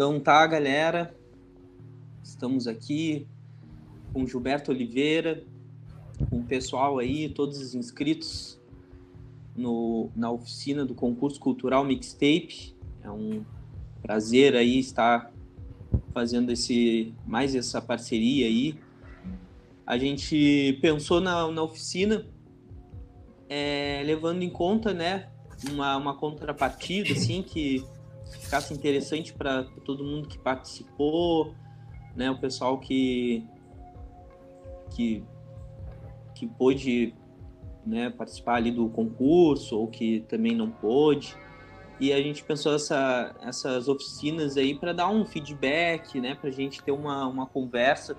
Então tá, galera. Estamos aqui com Gilberto Oliveira, com o pessoal aí, todos os inscritos no, na oficina do concurso cultural Mixtape. É um prazer aí estar fazendo esse mais essa parceria aí. A gente pensou na, na oficina é, levando em conta, né, uma, uma contrapartida assim que ficasse interessante para todo mundo que participou, né, o pessoal que que que pôde né, participar ali do concurso ou que também não pôde. E a gente pensou essa, essas oficinas aí para dar um feedback, né, para a gente ter uma, uma conversa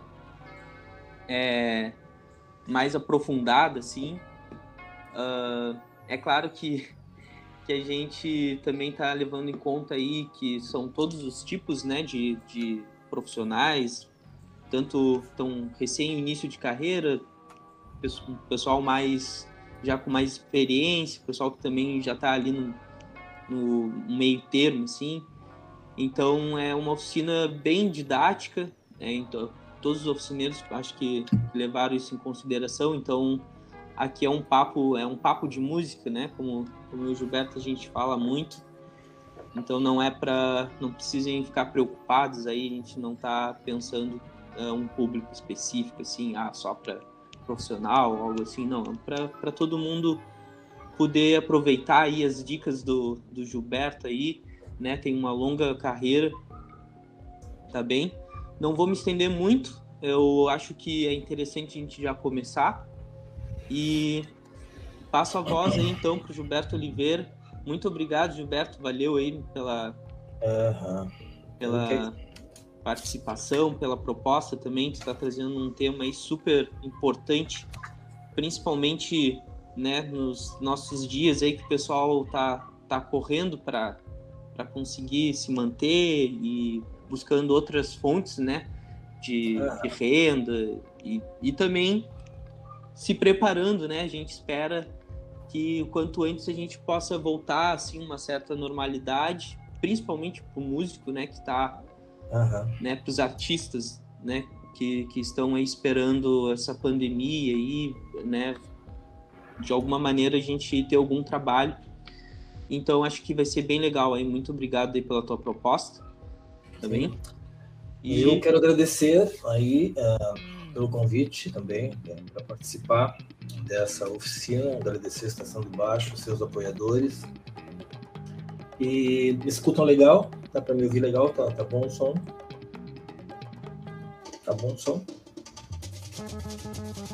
é, mais aprofundada, assim. Uh, é claro que que a gente também está levando em conta aí que são todos os tipos né, de, de profissionais, tanto estão recém início de carreira, pessoal mais já com mais experiência, pessoal que também já está ali no, no, meio termo, assim. Então é uma oficina bem didática, né? então todos os oficineiros acho que levaram isso em consideração. Então aqui é um papo é um papo de música, né? Como como o Gilberto a gente fala muito. Então não é para não precisem ficar preocupados aí, a gente não está pensando uh, um público específico assim, ah, só para profissional, algo assim, não, é para todo mundo poder aproveitar aí as dicas do, do Gilberto aí, né? Tem uma longa carreira, tá bem? Não vou me estender muito, eu acho que é interessante a gente já começar e Passo a voz aí então para o Gilberto Oliveira. Muito obrigado, Gilberto. Valeu aí pela, uhum. pela okay. participação, pela proposta também. Tu está trazendo um tema aí super importante, principalmente né, nos nossos dias aí que o pessoal tá, tá correndo para conseguir se manter e buscando outras fontes né, de, uhum. de renda e, e também se preparando, né? A gente espera que o quanto antes a gente possa voltar assim uma certa normalidade, principalmente para o músico, né, que está, uhum. né, para os artistas, né, que, que estão aí esperando essa pandemia aí, né, de alguma maneira a gente ter algum trabalho. Então acho que vai ser bem legal aí. Muito obrigado aí pela tua proposta também. E eu quero agradecer aí uh pelo convite também né, para participar dessa oficina. Agradecer a Estação do Baixo, seus apoiadores. E me escutam legal? Dá para me ouvir legal? Tá, tá bom o som? Tá bom o som?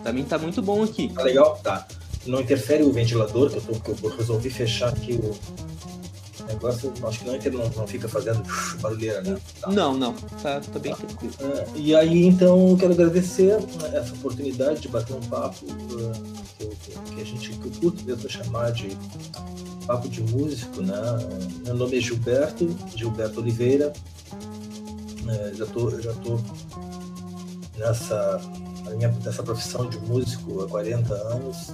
Também tá muito bom aqui. Tá legal? Tá. Não interfere o ventilador, que eu, tô, que eu resolvi fechar aqui o, negócio, acho que não, não, não fica fazendo barulheira, né? Tá. Não, não, tá, tá bem tá. tranquilo. É, e aí, então, eu quero agradecer né, essa oportunidade de bater um papo uh, que, eu, que, a gente, que eu curto mesmo chamar de papo de músico, né? Meu nome é Gilberto, Gilberto Oliveira, é, já tô, já tô nessa, minha, nessa profissão de músico há 40 anos,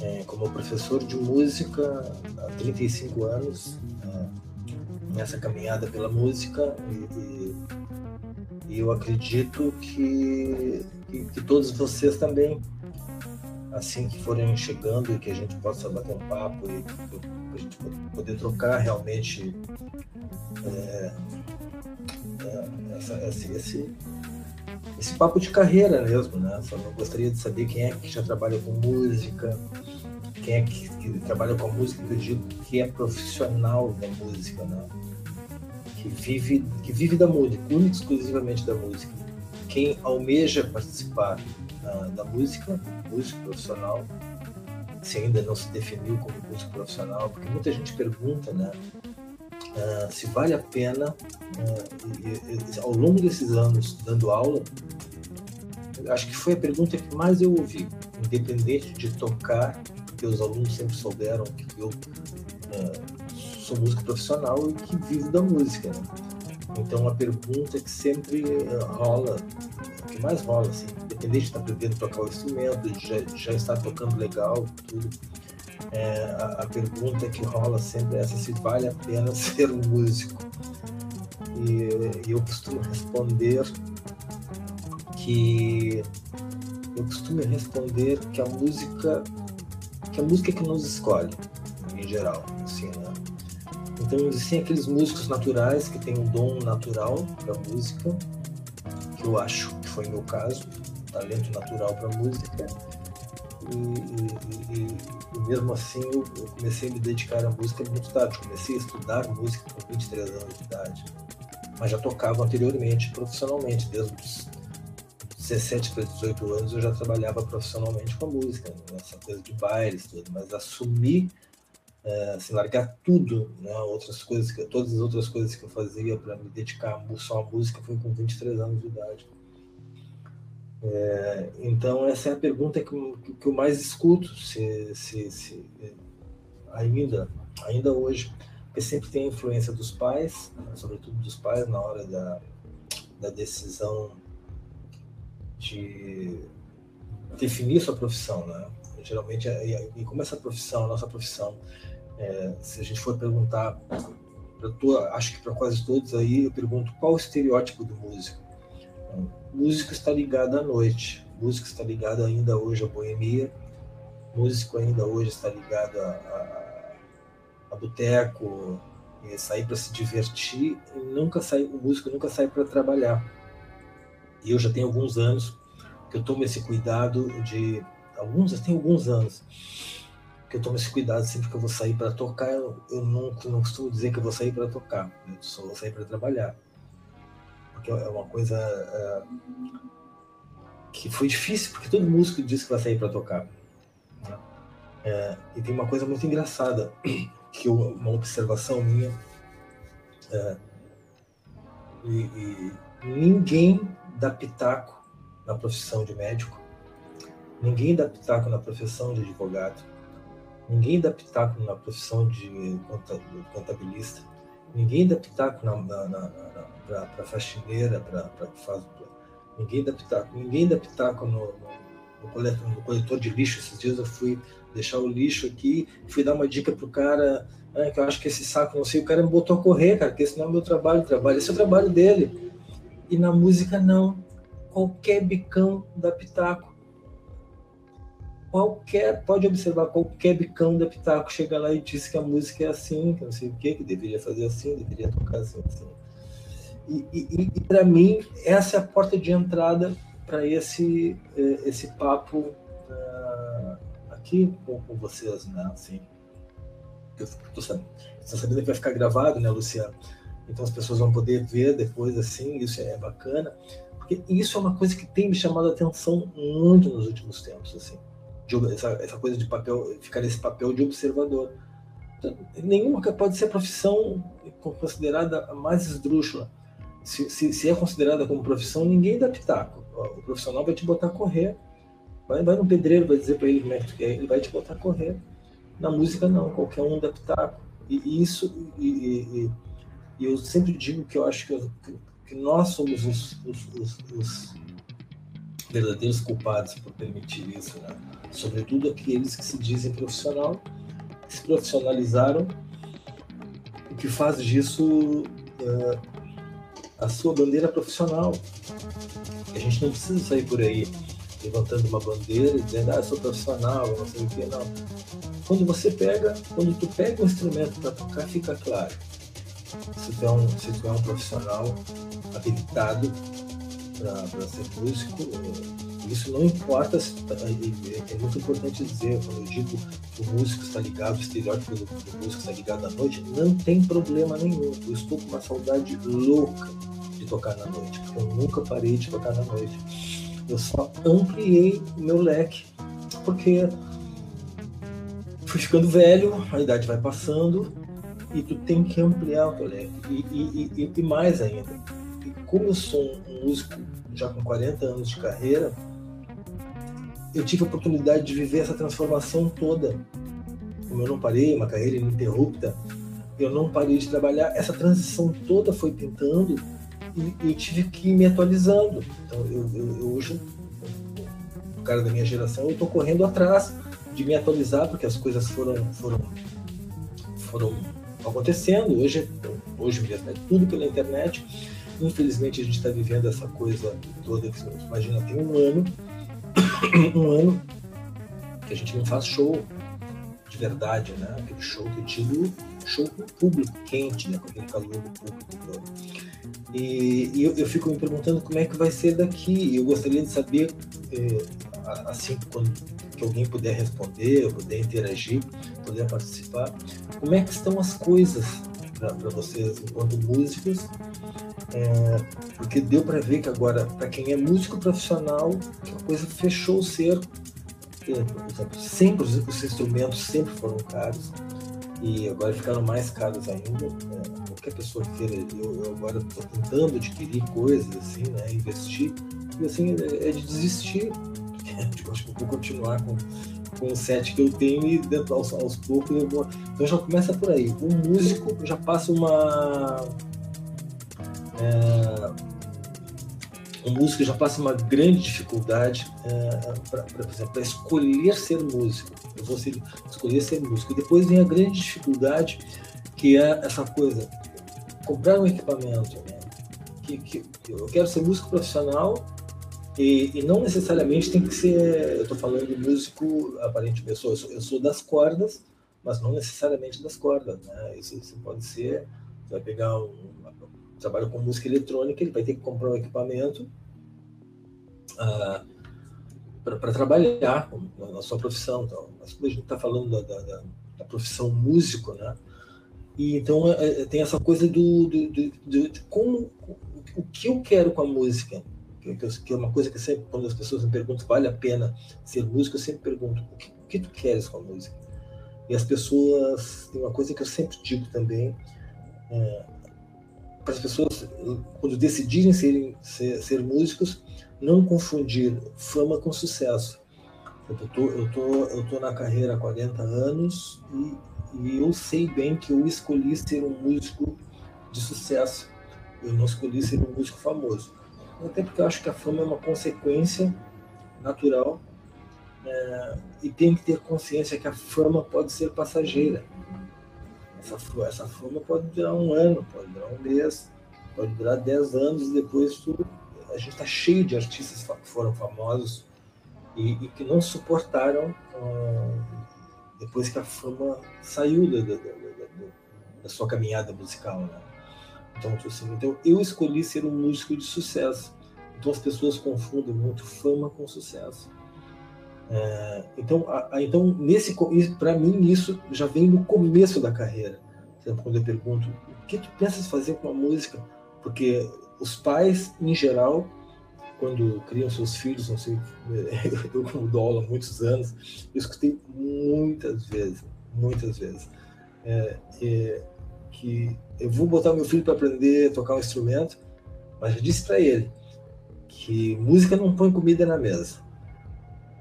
é, como professor de música há 35 anos, é, nessa caminhada pela música, e, e, e eu acredito que, que, que, todos vocês também, assim que forem chegando e que a gente possa bater um papo e a gente poder trocar realmente é, é essa, esse, esse esse papo de carreira mesmo, né? Só gostaria de saber quem é que já trabalha com música, quem é que, que trabalha com música, eu digo que é profissional da música, né? Que vive, que vive da música, única exclusivamente da música. Quem almeja participar uh, da música, músico profissional, se ainda não se definiu como músico profissional, porque muita gente pergunta, né? Uh, se vale a pena, ao longo desses anos dando aula, acho que foi a pergunta que mais eu ouvi, independente de tocar, porque os alunos sempre souberam que eu uh, sou músico profissional e que vivo da música. Né? Então, a pergunta que sempre rola, o que mais rola, assim, independente de estar aprendendo a tocar o instrumento, de já, já estar tocando legal, tudo, é, a, a, pergunta que rola sempre é essa, se vale a pena ser um músico. E, eu costumo responder que eu costumo responder que a música que a música é que nos escolhe em geral assim né? então existem aqueles músicos naturais que têm um dom natural para música que eu acho que foi meu caso talento natural para música. E, e, e, e, mesmo assim eu, eu, comecei a me dedicar à música muito tarde. Comecei a estudar música com 23 anos de idade mas já tocava anteriormente profissionalmente desde os 17 para 18 anos eu já trabalhava profissionalmente com a música, né? coisa de bailes, tudo, mas assumir, é, assim, largar tudo, né, outras coisas, que, todas as outras coisas que eu fazia para me dedicar só à música foi com 23 anos de idade. É, então essa é a pergunta que, que, eu mais escuto, se, se, se, ainda, ainda hoje, porque sempre tem influência dos pais, né, sobretudo dos pais na hora da, da decisão de definir sua profissão, né? Geralmente, e como essa profissão, nossa profissão, é, se a gente for perguntar acho que para quase todos aí, eu pergunto qual o estereótipo do músico. Então, músico está ligado à noite, músico está ligado ainda hoje à boemia, músico ainda hoje está ligado a, a boteco, sair para se divertir, nunca sai, o músico nunca sai para trabalhar e eu já tenho alguns anos que eu tomo esse cuidado de alguns, tem alguns anos que eu tomo esse cuidado sempre que eu vou sair para tocar. Eu, eu não, não costumo dizer que eu vou sair para tocar, eu só vou sair para trabalhar, porque é uma coisa é, que foi difícil, porque todo músico diz que vai sair para tocar. Né? É, e tem uma coisa muito engraçada que eu, uma observação minha é, e, e ninguém dá pitaco na profissão de médico, ninguém dá pitaco na profissão de advogado, ninguém dá pitaco na profissão de contabilista, ninguém dá pitaco na, na, na, na para faxineira, para faz ninguém dá pitaco, ninguém dá pitaco no, no, no, coletor, no coletor de lixo. Esses dias eu fui deixar o lixo aqui, fui dar uma dica pro cara, ah, que eu acho que esse saco, não sei, o cara me botou a correr, cara, porque esse não é o meu trabalho, trabalho, esse é o trabalho dele. E na música não. Qualquer bicão da pitaco. Qualquer, pode observar, qualquer bicão da pitaco chega lá e diz que a música é assim, que não sei o que, que deveria fazer assim, deveria tocar assim, assim. E, e, e para mim, essa é a porta de entrada para esse, eh, esse papo uh, aqui com, com, vocês, né? Assim, eu tô sabendo, tô sabendo que vai ficar gravado, né, Luciano? então as pessoas vão poder ver depois assim, isso é bacana, porque isso é uma coisa que tem me chamado a atenção muito nos últimos tempos, assim, de, essa, essa coisa de papel, ficar nesse papel de observador. Então, nenhuma pode ser a profissão considerada mais esdrúxula. Se, se, se, é considerada como profissão, ninguém dá pitaco. O profissional vai te botar a correr. Vai, vai no pedreiro, vai dizer para ele como é que é, ele vai te botar a correr. Na música, não, qualquer um dá pitaco. E, isso, e, e, e eu sempre digo que eu acho que, que nós somos os, os, os, os, verdadeiros culpados por permitir isso, né? Sobretudo aqueles que se dizem profissional, que se profissionalizaram, o que faz disso uh, a sua bandeira profissional. A gente não precisa sair por aí levantando uma bandeira e dizendo, ah, eu sou profissional, não sei o que, não. Quando você pega, quando tu pega um instrumento para tocar, fica claro se tu é um, se tu é um profissional habilitado para ser músico, isso não importa, tá, é muito importante dizer, quando eu digo que o músico está ligado, o estereótipo do, do músico está ligado à noite, não tem problema nenhum. Eu estou com uma saudade louca de tocar na noite, porque eu nunca parei de tocar na noite. Eu só ampliei o meu leque, porque fui ficando velho, a idade vai passando, e tu tem que ampliar o teu leque. E, e, e, e, mais ainda, e como eu sou um músico já com 40 anos de carreira, eu tive a oportunidade de viver essa transformação toda. Como eu não parei, uma carreira ininterrupta, eu não parei de trabalhar, essa transição toda foi pintando e eu tive que ir me atualizando. Então, eu, eu, eu hoje, o cara da minha geração, eu estou correndo atrás de me atualizar, porque as coisas foram, foram, foram acontecendo. Hoje, hoje mesmo é tudo pela internet. Infelizmente, a gente está vivendo essa coisa toda que você imagina, tem um ano, um ano que a gente não faz show de verdade, né? Aquele show que eu digo show com público quente, né? Com aquele calor do público. E, e eu, eu, fico me perguntando como é que vai ser daqui. Eu gostaria de saber, eh, assim, quando que alguém puder responder, puder interagir, puder participar, como é que estão as coisas para vocês enquanto músicos? É, porque deu para ver que agora, para quem é músico profissional, a coisa fechou o cerco. Sempre os, os instrumentos sempre foram caros e agora ficaram mais caros ainda. Né? Qualquer pessoa queira, eu, eu agora estou tentando adquirir coisas assim, né? investir, e assim é, é de desistir. Tipo, acho que eu vou continuar com, com o set que eu tenho e dentro, aos, aos poucos eu vou. Então já começa por aí. O músico já passa uma. É, o músico já passa uma grande dificuldade é, para escolher ser músico. Eu vou ser, escolher ser músico. E depois vem a grande dificuldade, que é essa coisa: comprar um equipamento. Né? Que, que, eu quero ser músico profissional e, e não necessariamente tem que ser. Eu estou falando de músico, aparentemente, eu sou, eu sou, das cordas, mas não necessariamente das cordas. Né? Isso, isso pode ser. Você vai pegar um, trabalha com música eletrônica, ele vai ter que comprar um equipamento uh, para trabalhar na, sua profissão. Então, mas como a gente está falando da, da, da, profissão músico, né? E então é, é tem essa coisa do, do, do, do, de como o que eu quero com a música, que, que, é uma coisa que sempre quando as pessoas me perguntam vale a pena ser músico, eu sempre pergunto o que, o que tu queres com a música. E as pessoas tem uma coisa que eu sempre digo também é, para as pessoas, quando decidirem serem, ser, ser músicos, não confundir fama com sucesso. Eu tô, eu tô, eu tô na carreira há 40 anos e, e eu sei bem que eu escolhi ser um músico de sucesso. Eu não escolhi ser um músico famoso. Até porque eu acho que a fama é uma consequência natural é, e tem que ter consciência que a fama pode ser passageira. Essa, essa fama pode durar um ano, pode durar um mês, pode durar dez anos e depois tudo. A gente está cheio de artistas que foram famosos e, e que não suportaram hum, depois que a fama saiu da, da, da, da sua caminhada musical. Né? Então, tipo assim, então, eu escolhi ser um músico de sucesso. Então as pessoas confundem muito fama com sucesso. É, então, a, a, então nesse para mim isso já vem no começo da carreira. Exemplo, quando eu pergunto o que tu pensas fazer com a música, porque os pais em geral quando criam seus filhos, não sei, eu como há muitos anos, eu escutei muitas vezes, muitas vezes, é, é, que eu vou botar meu filho para aprender a tocar um instrumento, mas eu disse para ele que música não põe comida na mesa.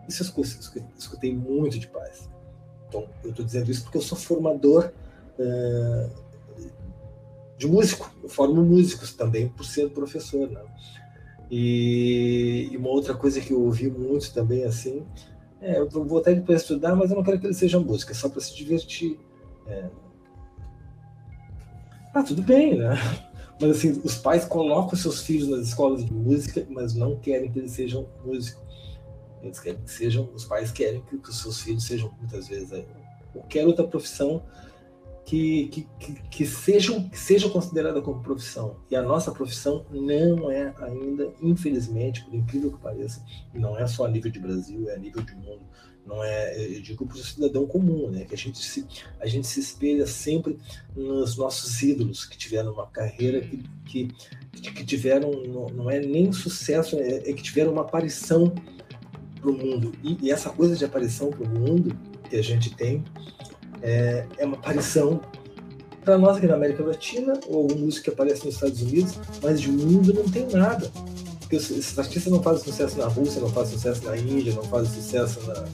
Isso eu escutei muito de pais. Então, eu estou dizendo isso porque eu sou formador uh, de músico. Eu formo músicos também por ser professor. Né? E, e, uma outra coisa que eu ouvi muito também, assim, é, eu vou até depois estudar, mas eu não quero que ele seja música, é só para se divertir. É. Ah, tudo bem, né? Mas assim, os pais colocam seus filhos nas escolas de música, mas não querem que eles sejam músicos. Eles querem que sejam, os pais querem que, que os seus filhos sejam muitas vezes qualquer outra profissão que, que, que, sejam, que seja considerada como profissão. E a nossa profissão não é ainda, infelizmente, por incrível que pareça, não é só a nível de Brasil, é a nível de mundo. Não é, eu digo para o cidadão comum, né? Que a gente se, a gente se espelha sempre nos nossos ídolos que tiveram uma carreira que, que, que tiveram, não, não é nem sucesso, é, é que tiveram uma aparição para o mundo. E, e, essa coisa de aparição para o mundo que a gente tem é, é uma aparição para nós aqui na América Latina, ou música que aparece nos Estados Unidos, mas de mundo não tem nada. Porque esses artistas não fazem sucesso na Rússia, não fazem sucesso na Índia, não fazem sucesso na.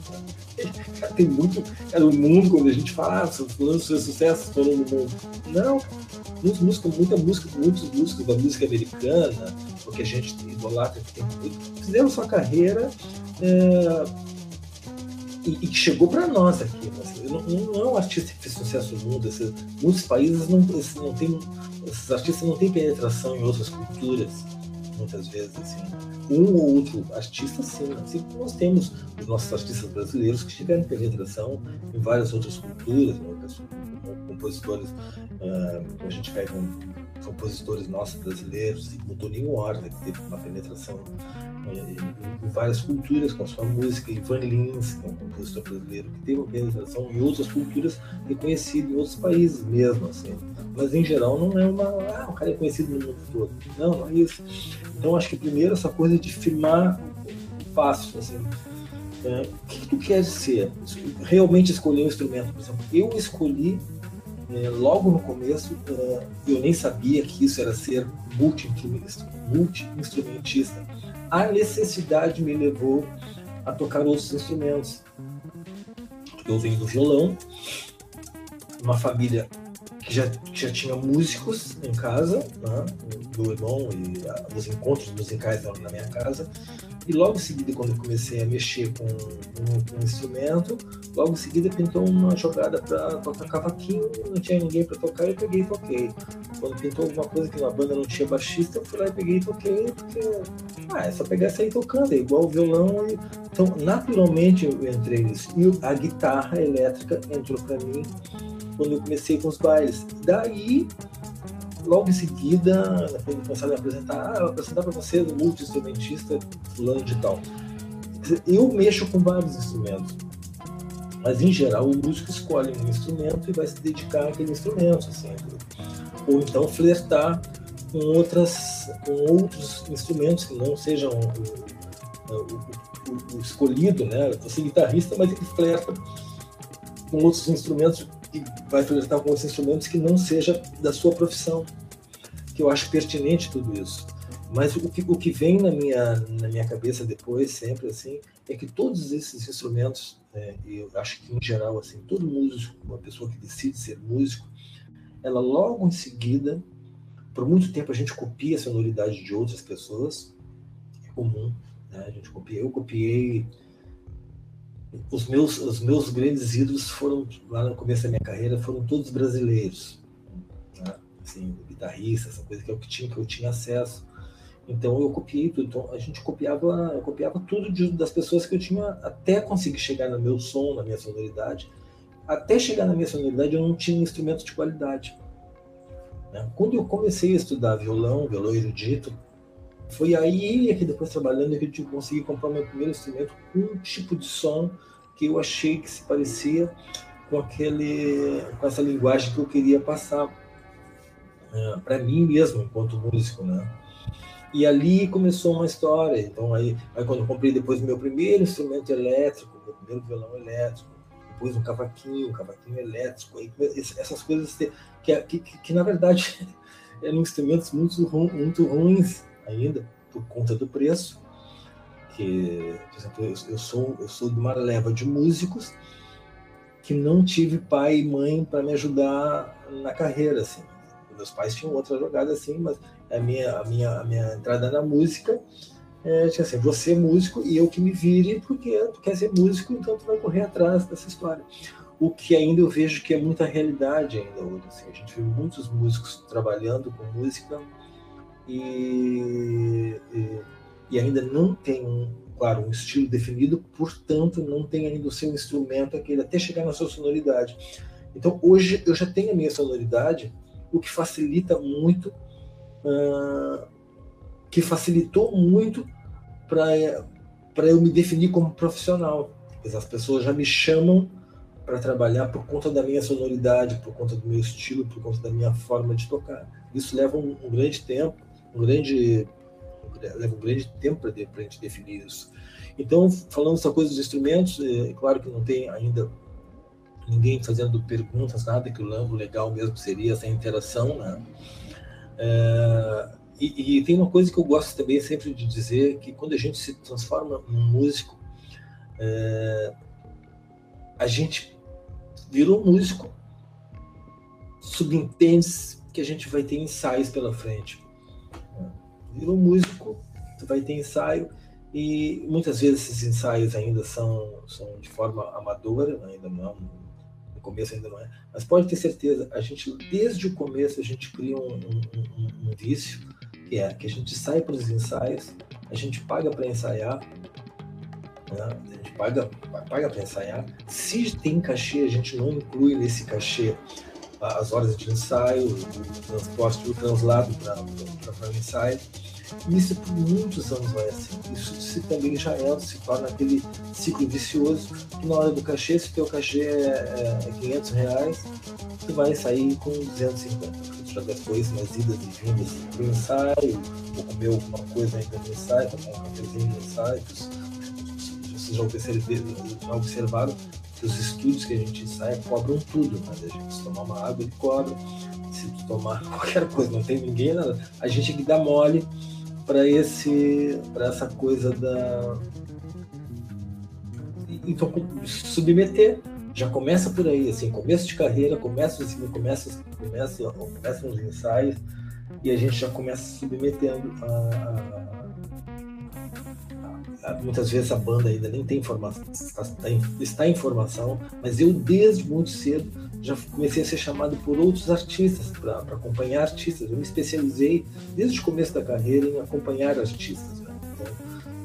Tem muito. Cara, o mundo, quando a gente fala, ah, fulano fez sucesso, falando no mundo. Não. Muitos músicos, muita música, muitos músicos da música americana, porque a gente idolatra, fizeram sua carreira é, e, chegou para nós aqui. Não, não, é um artista que fez sucesso no mundo. Assim, muitos países não, não têm, esses artistas não têm penetração em outras culturas, muitas vezes. Assim. Um ou outro artista, sim. Assim como nós temos os nossos artistas brasileiros que tiveram penetração em várias outras culturas, né? compositores, uh, a gente pega um, compositores nossos brasileiros, o Toninho Horta, que teve uma penetração em, várias culturas com a sua música, Ivan Lins, que é um compositor brasileiro que teve uma penetração em outras culturas reconhecido em outros países mesmo, assim. Mas em geral não é uma, ah, o cara é conhecido no mundo todo. Não, não é isso. Então acho que primeiro essa coisa de filmar fácil, assim. É, o que, tu queres ser? Realmente escolher um instrumento, por exemplo. Eu escolhi é, logo no começo, é, eu nem sabia que isso era ser multi-instrumentista. Multi a necessidade me levou a tocar outros instrumentos. Eu venho do violão, uma família que já, já tinha músicos em casa, né? meu irmão e os encontros musicais eram na minha casa. E logo em seguida, quando eu comecei a mexer com um, um instrumento, logo em seguida pintou uma jogada para tocar cavaquinho, não tinha ninguém para tocar, eu peguei e toquei. Quando pintou alguma coisa que na banda não tinha baixista, eu fui lá e peguei e toquei, porque ah, é só pegar e sair tocando, é igual o violão. E... Então, naturalmente eu entrei nisso. E a guitarra elétrica entrou para mim quando eu comecei com os bailes. Daí logo em seguida, depois de começar a apresentar, ah, apresentar para você o multi-instrumentista fulano de tal. Eu mexo com vários instrumentos, mas em geral o músico escolhe um instrumento e vai se dedicar àquele instrumento, assim, ou então flertar com outras, com outros instrumentos que não sejam o, o, o, o escolhido, né? Você é guitarrista, mas ele flerta com outros instrumentos e vai flertar com outros instrumentos que não seja da sua profissão, que eu acho pertinente tudo isso. Mas o que, o que vem na minha, na minha cabeça depois, sempre assim, é que todos esses instrumentos, é, eu acho que em geral, assim, todo músico, uma pessoa que decide ser músico, ela logo em seguida, por muito tempo a gente copia a sonoridade de outras pessoas, é comum, né? a gente copia, eu copiei os meus, os meus grandes ídolos foram, lá no começo da minha carreira, foram todos brasileiros. Né? Assim, guitarrista, essa coisa que que, tinha, que eu tinha acesso. Então eu copiei tudo. Então a gente copiava, eu copiava tudo de, das pessoas que eu tinha até conseguir chegar no meu som, na minha sonoridade. Até chegar na minha sonoridade eu não tinha um instrumento de qualidade. Né? Quando eu comecei a estudar violão, violão erudito, foi aí que depois trabalhando que eu consegui comprar meu primeiro instrumento com um tipo de som que eu achei que se parecia com aquele com essa linguagem que eu queria passar é, para mim mesmo enquanto músico, né? E ali começou uma história. Então aí, aí quando eu comprei depois meu primeiro instrumento elétrico, meu primeiro violão elétrico, depois um cavaquinho, um cavaquinho elétrico, aí, essas coisas que, que, que, que na verdade eram instrumentos muito, muito ruins ainda por conta do preço, que, por exemplo, eu, eu sou eu sou de uma leva de músicos que não tive pai e mãe para me ajudar na carreira, assim. Meus pais tinham outra jogada assim, mas a minha a minha a minha entrada na música é, tinha assim, você é músico e eu que me vire porque tu quer ser músico, então tu vai correr atrás dessa história. O que ainda eu vejo que é muita realidade ainda hoje. Assim, a gente vê muitos músicos trabalhando com música e, e, e ainda não tem, um, claro, um estilo definido, portanto, não tem ainda o seu instrumento aquele até chegar na sua sonoridade. Então, hoje eu já tenho a minha sonoridade, o que facilita muito, uh, que facilitou muito para eu me definir como profissional. As pessoas já me chamam para trabalhar por conta da minha sonoridade, por conta do meu estilo, por conta da minha forma de tocar. Isso leva um, um grande tempo, um grande leva um grande tempo para a gente definir isso. Então, falando essa coisa dos instrumentos, é claro que não tem ainda ninguém fazendo perguntas, nada que o legal mesmo seria essa interação, né? É, e, e, tem uma coisa que eu gosto também sempre de dizer, que quando a gente se transforma num músico, é, a gente virou músico, subentende que a gente vai ter ensaios pela frente virou músico, tu vai ter ensaio E muitas vezes esses ensaios ainda são, são de forma amadora, ainda não, no começo ainda não é. Mas pode ter certeza, a gente, desde o começo, a gente cria um, um, um, um vício, que é que a gente sai para os ensaios, a gente paga para ensaiar, né? a gente paga, paga para ensaiar. Se tem cachê, a gente não inclui nesse cachê as horas de ensaio, o transporte, o translado para o ensaio. E isso por muitos anos vai assim. Isso se também já é, se torna aquele ciclo vicioso, que na hora do cachê, se o teu cachê é, é 500 reais, tu vai sair com 250. Tu já depois nas idas e vindas para o ensaio, ou comer alguma coisa ainda no ensaio, tomar um cafezinho no ensaio. Vocês já observaram os estúdios que a gente ensaia cobram tudo, mas a gente tomar uma água, ele cobra. Se tomar qualquer coisa, não tem ninguém, nada. A gente é que dá mole para esse para essa coisa da então submeter já começa por aí assim começo de carreira começa assim, começa começa nos ensaios e a gente já começa submetendo a, a, muitas vezes a banda ainda nem tem informação está, em formação mas eu desde muito cedo já comecei a ser chamado por outros artistas para acompanhar artistas. Eu me especializei desde o começo da carreira em acompanhar artistas. Né? Então,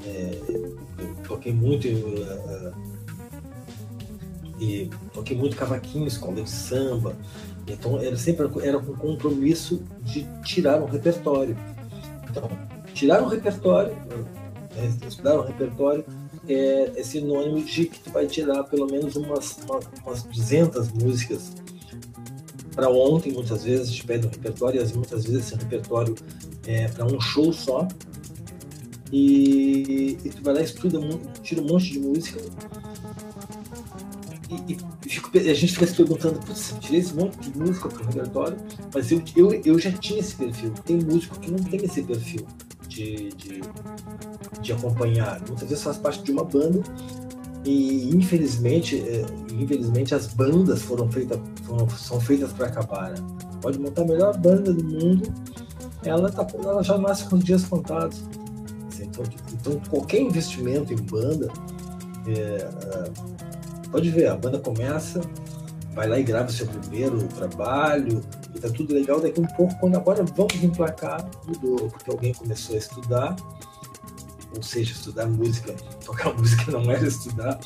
é, eu toquei muito uh, e toquei muito cavaquinho, escola de samba. Então era sempre era com compromisso de tirar um repertório. Então tirar um repertório, estudar um repertório é, é, sinônimo de que tu vai tirar pelo menos umas, uma, umas 200 músicas para ontem, muitas vezes, gente pede um repertório, e muitas vezes esse repertório é para um show só. E, e, tu vai lá, estuda, tira um monte de música. E, e fico, a gente fica se perguntando, putz, tirei esse monte de música para o repertório, mas eu, eu, eu já tinha esse perfil. Tem músico que não tem esse perfil de, de, de acompanhar. Muitas vezes faz parte de uma banda e infelizmente, é, infelizmente as bandas foram feitas, foram, são feitas para acabar. Né? Pode montar a melhor banda do mundo, ela, tá, ela já nasce com os dias contados. Então, então, qualquer investimento em banda, é, é, pode ver, a banda começa, vai lá e grava o seu primeiro trabalho, tá tudo legal. Daqui um pouco, quando agora vamos emplacar, mudou, porque alguém começou a estudar, ou seja, estudar música, tocar música não era estudar.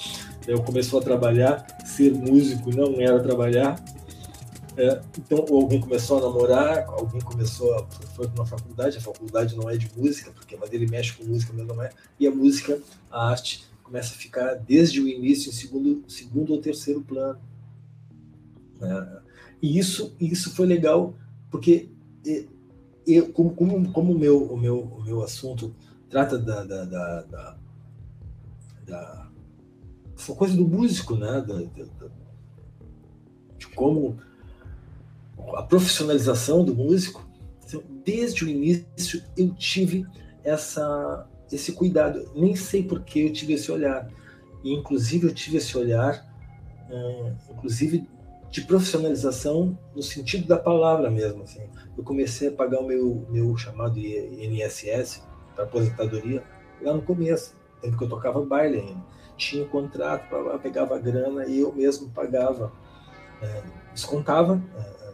Eu começou a trabalhar, ser músico não era trabalhar. É, então, alguém começou a namorar, alguém começou a foi para uma faculdade, a faculdade não é de música, porque mas ele mexe com música, mas não é. E a música, a arte começa a ficar desde o início em segundo, segundo ou terceiro plano. É, e isso, isso foi legal, porque eu, como, como, o, meu, o, meu, o meu assunto trata da, da, da, da, da coisa do músico, né? Da, da, de como a profissionalização do músico. Então, desde o início eu tive essa, esse cuidado. Nem sei por que eu tive esse olhar. E, inclusive, eu tive esse olhar, hum, inclusive, de profissionalização no sentido da palavra mesmo. Assim. Eu comecei a pagar o meu, meu chamado INSS, para aposentadoria lá no começo, tempo que eu tocava baile ainda. Tinha contrato, pegava grana e eu mesmo pagava, é, descontava. É, é,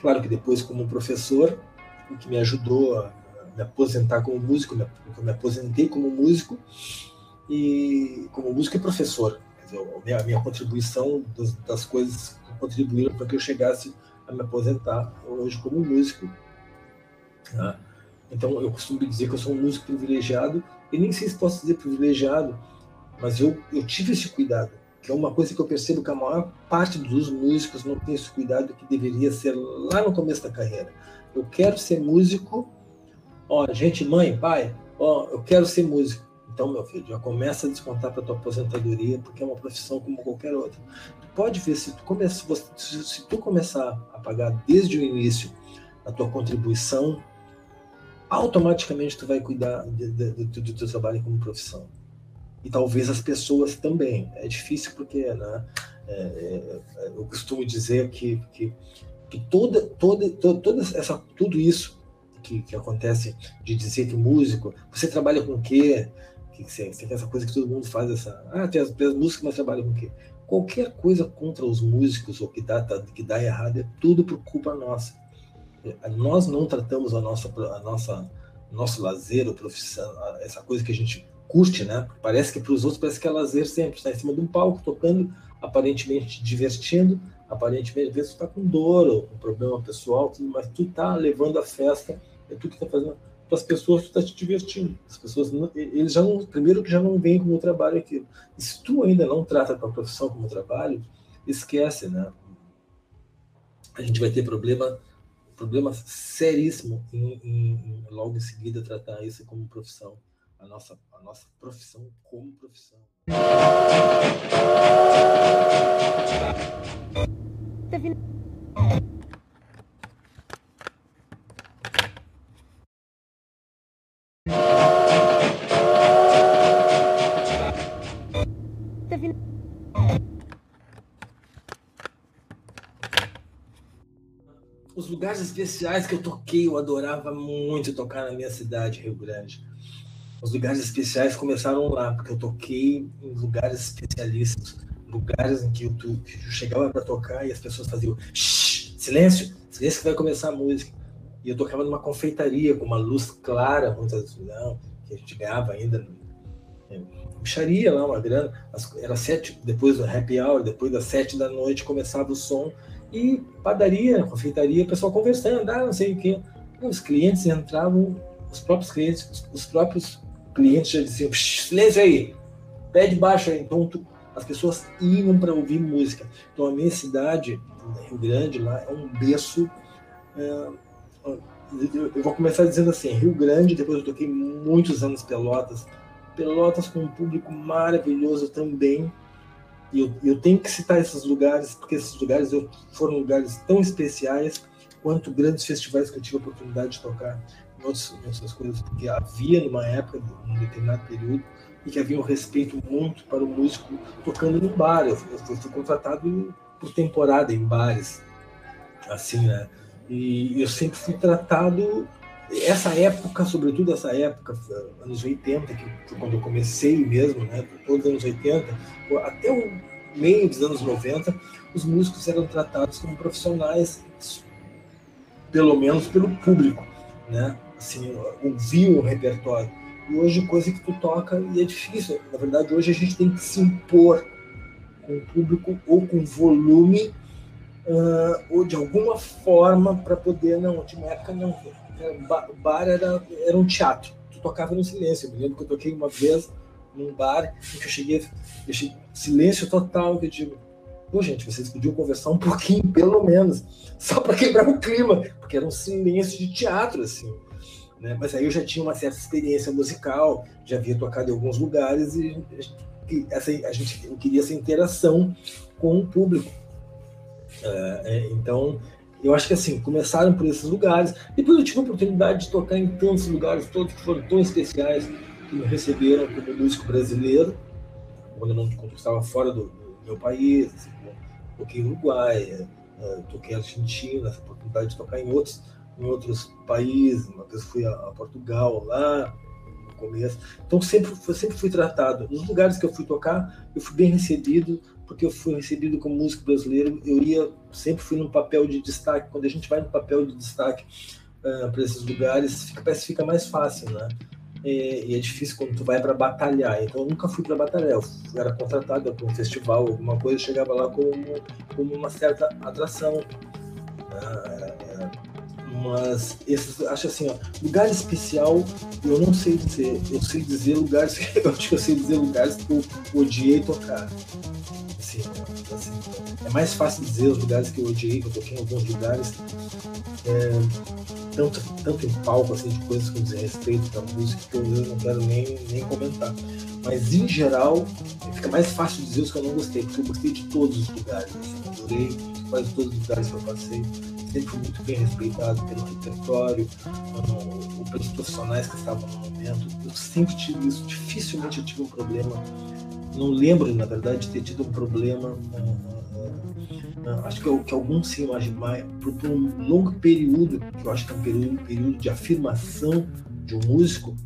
claro que depois, como professor, o que me ajudou a me aposentar como músico, eu me aposentei como músico e como músico e professor. Dizer, a, minha, a minha contribuição das, das coisas que contribuíram para que eu chegasse a me aposentar hoje como músico. Né? Então eu costumo dizer que eu sou um músico privilegiado, e nem sei se posso dizer privilegiado, mas eu, eu tive esse cuidado, que é uma coisa que eu percebo que a maior parte dos músicos não tem esse cuidado que deveria ser lá no começo da carreira. Eu quero ser músico, ó, gente, mãe, pai, ó, eu quero ser músico. Então, meu filho, já começa a descontar para tua aposentadoria, porque é uma profissão como qualquer outra. Tu pode ver se tu, se tu começar a pagar desde o início a tua contribuição automaticamente tu vai cuidar do teu trabalho como profissão. E talvez as pessoas também. É difícil porque, né, é, é, eu costumo dizer que, que, que toda, toda, toda, toda essa, tudo isso que, que acontece de dizer que músico, você trabalha com o quê? Que, você, tem essa coisa que todo mundo faz, essa. Ah, tem as, tem as músicas, mas trabalham com o quê? Qualquer coisa contra os músicos ou que dá, tá, que dá errado é tudo por culpa nossa. É, nós não tratamos a nossa, a nossa, nosso lazer ou profissão, essa coisa que a gente curte, né? Parece que para os outros parece que é lazer sempre, está em cima de um palco tocando, aparentemente divertindo, aparentemente às vezes está com dor ou com problema pessoal, mas tu está levando a festa, é tu que está fazendo para as pessoas tu está te divertindo. As pessoas não, eles já não, primeiro que já não veem como trabalho aquilo. E se tu ainda não trata a tua profissão como trabalho, esquece, né? A gente vai ter problema problema seríssimo em, em, em logo em seguida tratar isso como profissão a nossa, a nossa profissão como profissão. Os lugares especiais que eu toquei, eu adorava muito tocar na minha cidade, Rio Grande os lugares especiais começaram lá, porque eu toquei em lugares especialistas, lugares em que eu, que eu chegava para tocar e as pessoas faziam silêncio, silêncio que vai começar a música. E eu tocava numa confeitaria com uma luz clara, muitas não, que a gente ganhava ainda bicharia lá, uma grana. Era sete, depois do happy hour, depois das sete da noite começava o som e padaria, confeitaria, o pessoal conversando, ah, não sei o quê. Os clientes entravam, os próprios clientes, os próprios clientes já diziam, silêncio aí, pé de baixo aí. Então, tu, as pessoas iam para ouvir música. Então, a minha cidade, Rio Grande, lá, é um berço. É, eu vou começar dizendo assim: Rio Grande, depois eu toquei muitos anos Pelotas. Pelotas com um público maravilhoso também. Eu, eu tenho que citar esses lugares, porque esses lugares eu, foram lugares tão especiais quanto grandes festivais que eu tive a oportunidade de tocar outras, outras coisas, porque havia numa época, num determinado período, e que havia um respeito muito para o músico tocando no bar. Eu, eu fui, contratado por temporada em bares, assim, né? E eu sempre fui tratado essa época, sobretudo essa época, anos 80, que foi quando eu comecei mesmo, né, todos os anos 80, até o meio dos anos 90, os músicos eram tratados como profissionais, pelo menos pelo público, né? assim, ouvir um repertório. E hoje, coisa que tu toca e é difícil. Na verdade, hoje a gente tem que se impor com o público ou com volume uh, ou de alguma forma para poder. Não, de uma época não. O bar era, era um teatro. Tu tocava no silêncio. Eu me lembro que eu toquei uma vez num bar em que eu cheguei, deixei silêncio total, que eu digo, pô, gente, vocês podiam conversar um pouquinho, pelo menos, só para quebrar o clima, porque era um silêncio de teatro, assim. Né? Mas aí eu já tinha uma certa experiência musical, já havia tocado em alguns lugares e essa, a gente eu queria essa interação com o público. É, é, então, eu acho que assim, começaram por esses lugares. Depois eu tive a oportunidade de tocar em tantos lugares, todos que foram tão especiais, que me receberam como músico brasileiro, quando eu não quando eu estava fora do, do, meu país. Assim, toquei em Uruguai, é, toquei em Argentina, essa oportunidade de tocar em outros em outros países, uma vez fui a, a Portugal lá no começo. Então sempre, sempre fui tratado. Nos lugares que eu fui tocar, eu fui bem recebido, porque eu fui recebido como músico brasileiro. Eu ia sempre fui num papel de destaque. Quando a gente vai no papel de destaque uh, para esses lugares, fica, parece que fica mais fácil, né? E, e é difícil quando tu vai para batalhar. Então eu nunca fui para batalhar. Eu era contratado para um festival, alguma coisa, chegava lá como, como uma certa atração. Uh, mas esses, acho assim, ó, lugar especial, eu não sei dizer. Eu sei dizer lugares, eu acho que eu sei dizer lugares que eu odiei tocar. Assim, assim, é mais fácil dizer os lugares que eu odiei, que eu toquei em alguns lugares. É, tanto, tanto em palco, assim, de coisas com desrespeito da música, que eu não quero nem, nem comentar. Mas, em geral, fica mais fácil dizer os que eu não gostei, porque eu gostei de todos os lugares. Assim, adorei quase todos os lugares que eu passei sempre fui muito bem respeitado pelo repertório, pelos profissionais que estavam no momento. Eu sempre tive isso, dificilmente eu tive um problema. Não lembro, na verdade, de ter tido um problema. Uh, uh, acho que, que alguns sim, mas por, um longo período, que eu acho que é um período, período de afirmação de um músico,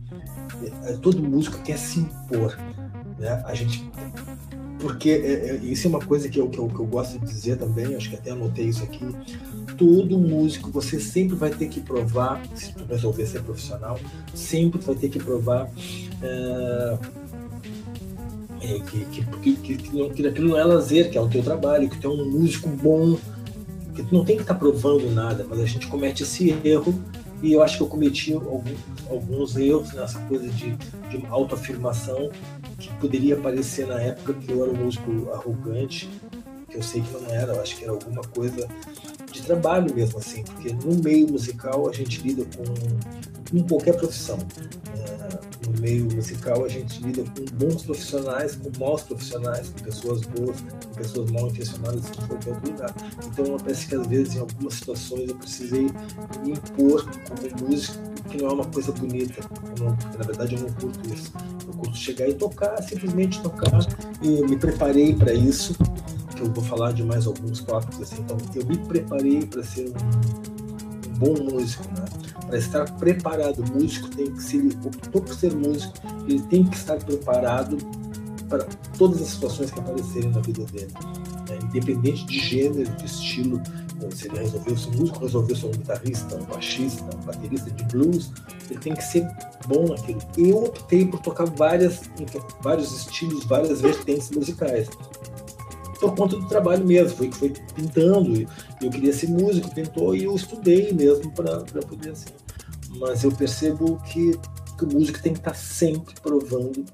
é, todo músico quer se impor. Né? A gente porque é, é, isso é uma coisa que eu, que eu, que, eu, gosto de dizer também, acho que até anotei isso aqui. Todo músico, você sempre vai ter que provar, se tu resolver ser profissional, sempre vai ter que provar é, é que, que, que, que, não, que aquilo não é lazer, que é o teu trabalho, que tu é um músico bom, que tu não tem que estar tá provando nada, mas a gente comete esse erro e eu acho que eu cometi alguns, alguns erros nessa coisa de, de autoafirmação que poderia parecer na época que eu era um músico arrogante, que eu sei que não era, eu acho que era alguma coisa de trabalho mesmo, assim, porque no meio musical a gente lida com, com qualquer profissão. É, no meio musical a gente lida com bons profissionais, com maus profissionais, com pessoas boas, com pessoas mal intencionadas em qualquer lugar. Então eu penso que às vezes em algumas situações eu precisei me impor como músico, que não é uma coisa bonita. Não, na verdade eu não curto isso. Eu curto chegar e tocar, simplesmente tocar. E me preparei para isso que eu vou falar de mais alguns tópicos assim. Então, eu me preparei para ser um, bom músico, né? Para estar preparado, o músico tem que se ele optou por ser músico, ele tem que estar preparado para todas as situações que aparecerem na vida dele, né? independente de gênero, de estilo. Então, se ele resolveu ser músico, resolveu ser um guitarrista, um baixista, um baterista de blues, ele tem que ser bom naquilo. Eu optei por tocar várias, vários estilos, várias vertentes musicais por conta do trabalho mesmo, foi que foi pintando. Eu queria ser músico, pintou e eu estudei mesmo para poder assim. Mas eu percebo que, que o músico tem que estar tá sempre provando,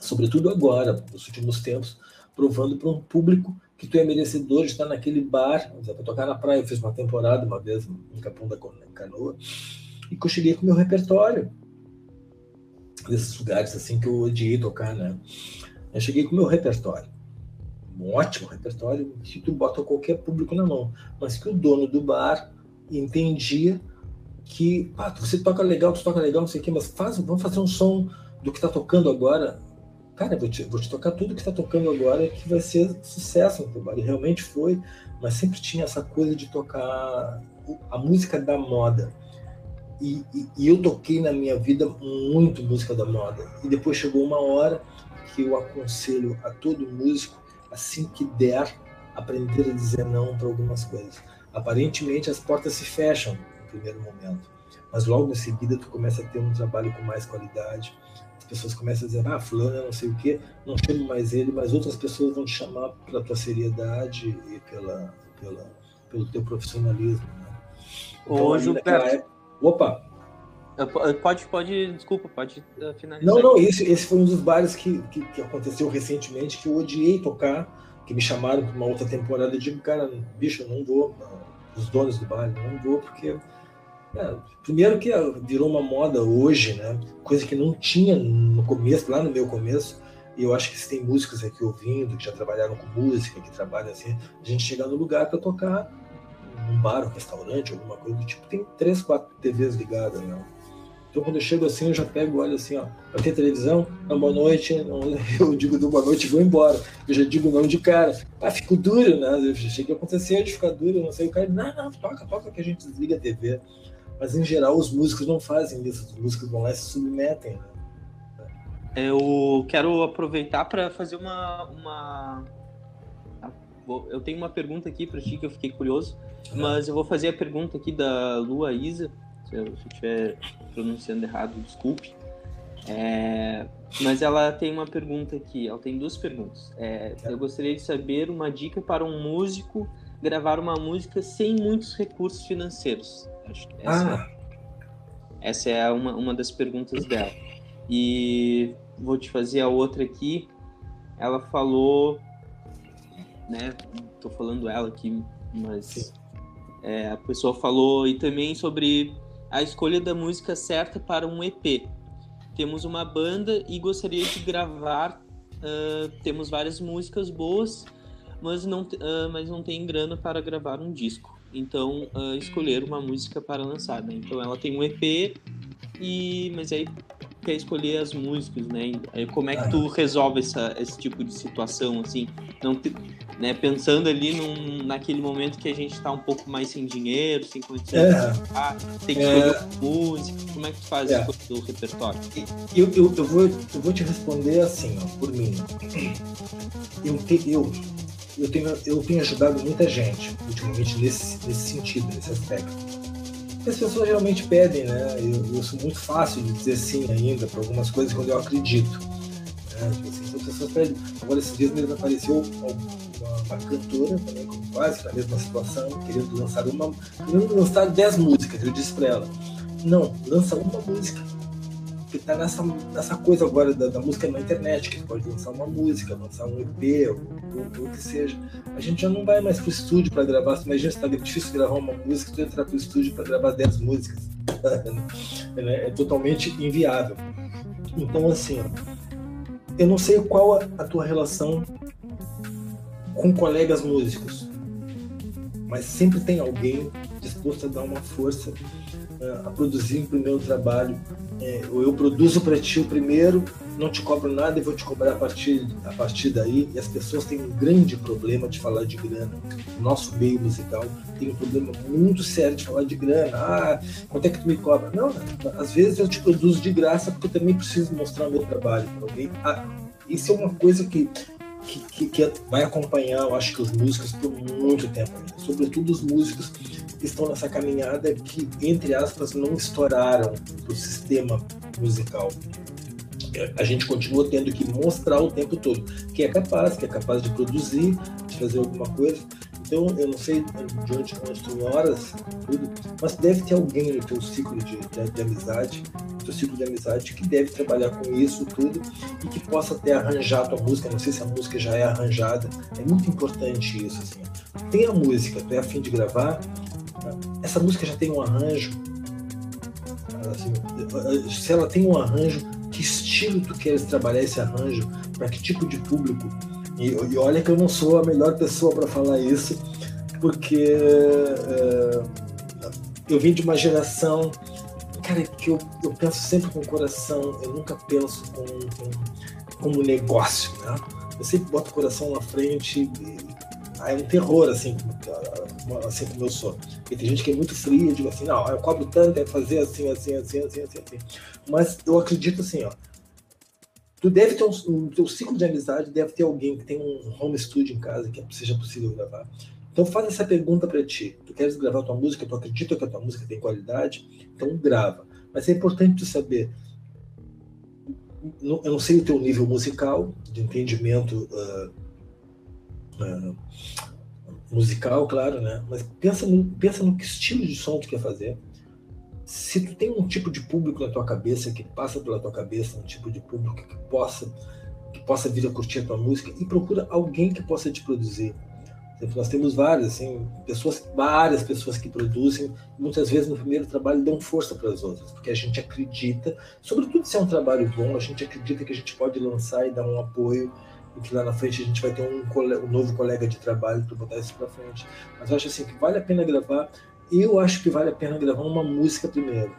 sobretudo agora, nos últimos tempos, provando para um público que tu é merecedor de estar naquele bar, para tocar na praia. Eu fiz uma temporada uma vez em Capão da Canoa e que eu cheguei com meu repertório desses lugares assim que eu odiei tocar, né? Eu cheguei com meu repertório um ótimo repertório que tu bota qualquer público na mão, mas que o dono do bar entendia que ah, você toca legal, tu toca legal, não sei o quê, mas faz, vamos fazer um som do que está tocando agora. Cara, vou te, vou te tocar tudo que está tocando agora que vai ser sucesso no bar. E realmente foi, mas sempre tinha essa coisa de tocar a música da moda. E, e, e eu toquei na minha vida muito música da moda. E depois chegou uma hora que eu aconselho a todo músico assim que der, aprender a dizer não para algumas coisas. Aparentemente, as portas se fecham primeiro momento, mas logo em seguida tu começa a ter um trabalho com mais qualidade. As pessoas começam a dizer, ah, fulano, não sei o quê, não chamo mais ele, mas outras pessoas vão te chamar pela tua seriedade e pela, pela pelo teu profissionalismo. Né? Então, Ô, Gilberto. Época... Opa! Pode, pode, desculpa, pode uh, finalizar. Não, não, esse, esse foi um dos bares que, que, que, aconteceu recentemente que eu odiei tocar, que me chamaram para uma outra temporada. Eu digo, cara, bicho, eu não vou, os donos do bar, não vou, porque. É, primeiro que virou uma moda hoje, né? Coisa que não tinha no começo, lá no meu começo. E eu acho que se tem músicos aqui ouvindo, que já trabalharam com música, que trabalham assim, a gente chegar no lugar para tocar num bar, um restaurante, alguma coisa do tipo, tem três, quatro TVs ligadas, né? Então, quando eu chego assim, eu já pego, olho assim, ó, vai ter televisão? Não, boa noite. Não, eu digo do boa noite e vou embora. Eu já digo não de cara. Ah, fico duro, né? Eu achei que acontecer de ficar duro, não sei. O cara, não, não, toca, toca que a gente desliga a TV. Mas, em geral, os músicos não fazem isso. Os músicos vão lá e se submetem, né? Eu quero aproveitar para fazer uma, uma. Eu tenho uma pergunta aqui para ti que eu fiquei curioso, mas eu vou fazer a pergunta aqui da Lua Isa se eu estiver pronunciando errado, desculpe. É, mas ela tem uma pergunta aqui, ela tem duas perguntas. É, eu gostaria de saber uma dica para um músico gravar uma música sem muitos recursos financeiros. Acho que essa, ah. essa é uma, uma das perguntas dela. E vou te fazer a outra aqui. Ela falou, né? Tô falando ela aqui, mas é, a pessoa falou e também sobre a escolha da música certa para um EP. Temos uma banda e gostaria de gravar. Uh, temos várias músicas boas, mas não, uh, mas não tem grana para gravar um disco. Então, uh, escolher uma música para lançar. Né? Então, ela tem um EP, e mas aí quer escolher as músicas, né? Como é que tu resolve essa, esse tipo de situação, assim? Não te, né, pensando ali num, naquele momento que a gente está um pouco mais sem dinheiro, sem condições é. de tem que escolher é. música. Como é que tu faz é. do repertório? Eu, eu, eu, vou, eu vou te responder assim, ó, por mim. Eu, eu, eu, tenho, eu tenho ajudado muita gente ultimamente nesse, nesse sentido, nesse aspecto. As pessoas realmente pedem, né? Eu, eu sou muito fácil de dizer sim ainda para algumas coisas quando eu acredito. Né? Tipo assim, as pessoas pedem. Agora, esses dias mesmo apareceu uma cantora também, quase na mesma situação, querendo lançar uma. querendo lançar 10 músicas. Eu disse para ela, não, lança uma música. Porque tá nessa, nessa coisa agora da, da, música na internet, que pode lançar uma música, lançar um EP, ou, o que seja. A gente já não vai mais pro estúdio para gravar. Imagina se tá difícil gravar uma música, tu entrar pro estúdio para gravar 10 músicas. é, é totalmente inviável. Então, assim, eu não sei qual a, tua relação com colegas músicos. Mas sempre tem alguém disposto a dar uma força uh, a produzir o primeiro trabalho. É, eu produzo para ti o primeiro, não te cobro nada e vou te cobrar a partir, a partir daí. E as pessoas têm um grande problema de falar de grana. O nosso meio musical tem um problema muito sério de falar de grana. Ah, quanto é que tu me cobra? Não, às vezes eu te produzo de graça porque eu também preciso mostrar o meu trabalho para alguém. Ah, isso é uma coisa que que, que, que, vai acompanhar, eu acho que os músicos por muito tempo ainda. Sobretudo os músicos que estão nessa caminhada que, entre aspas, não estouraram o sistema musical. A gente continua tendo que mostrar o tempo todo que é capaz, que é capaz de produzir, de fazer alguma coisa. Então, eu não sei de onde tu horas, tudo, mas deve ter alguém no teu ciclo de, de, de amizade, teu ciclo de amizade, que deve trabalhar com isso tudo e que possa ter arranjado a música. Não sei se a música já é arranjada. É muito importante isso. Assim. Tem a música, tu é afim de gravar, essa música já tem um arranjo. Assim, se ela tem um arranjo, que estilo tu queres trabalhar esse arranjo? Para que tipo de público? E, e olha que eu não sou a melhor pessoa para falar isso, porque é, eu vim de uma geração, cara, que eu, eu penso sempre com o coração, eu nunca penso com, com, como negócio, né? Eu sempre boto o coração na frente e, é um terror, assim, assim como eu sou. E tem gente que é muito fria, digo assim, não, eu cobro tanto, é fazer assim, assim, assim, assim, assim, assim. Mas eu acredito assim, ó, tu deve ter um, teu ciclo de amizade deve ter alguém que tem um home studio em casa que seja possível gravar. Então faz essa pergunta para ti. Tu queres gravar tua música? Tu acredita que a tua música tem qualidade? Então grava. Mas é importante tu saber. Eu não sei o teu nível musical, de entendimento uh, uh, musical, claro, né? Mas pensa no, pensa no que estilo de som tu quer fazer se tu tem um tipo de público na tua cabeça que passa pela tua cabeça, um tipo de público que possa que possa vir a curtir a tua música e procura alguém que possa te produzir. Nós temos várias, assim, pessoas, várias pessoas que produzem, muitas vezes no primeiro trabalho dão força para as outras, porque a gente acredita, sobretudo se é um trabalho bom, a gente acredita que a gente pode lançar e dar um apoio e que lá na frente a gente vai ter um, um novo colega de trabalho para botar isso para frente. Mas eu acho assim que vale a pena gravar eu acho que vale a pena gravar uma música primeiro.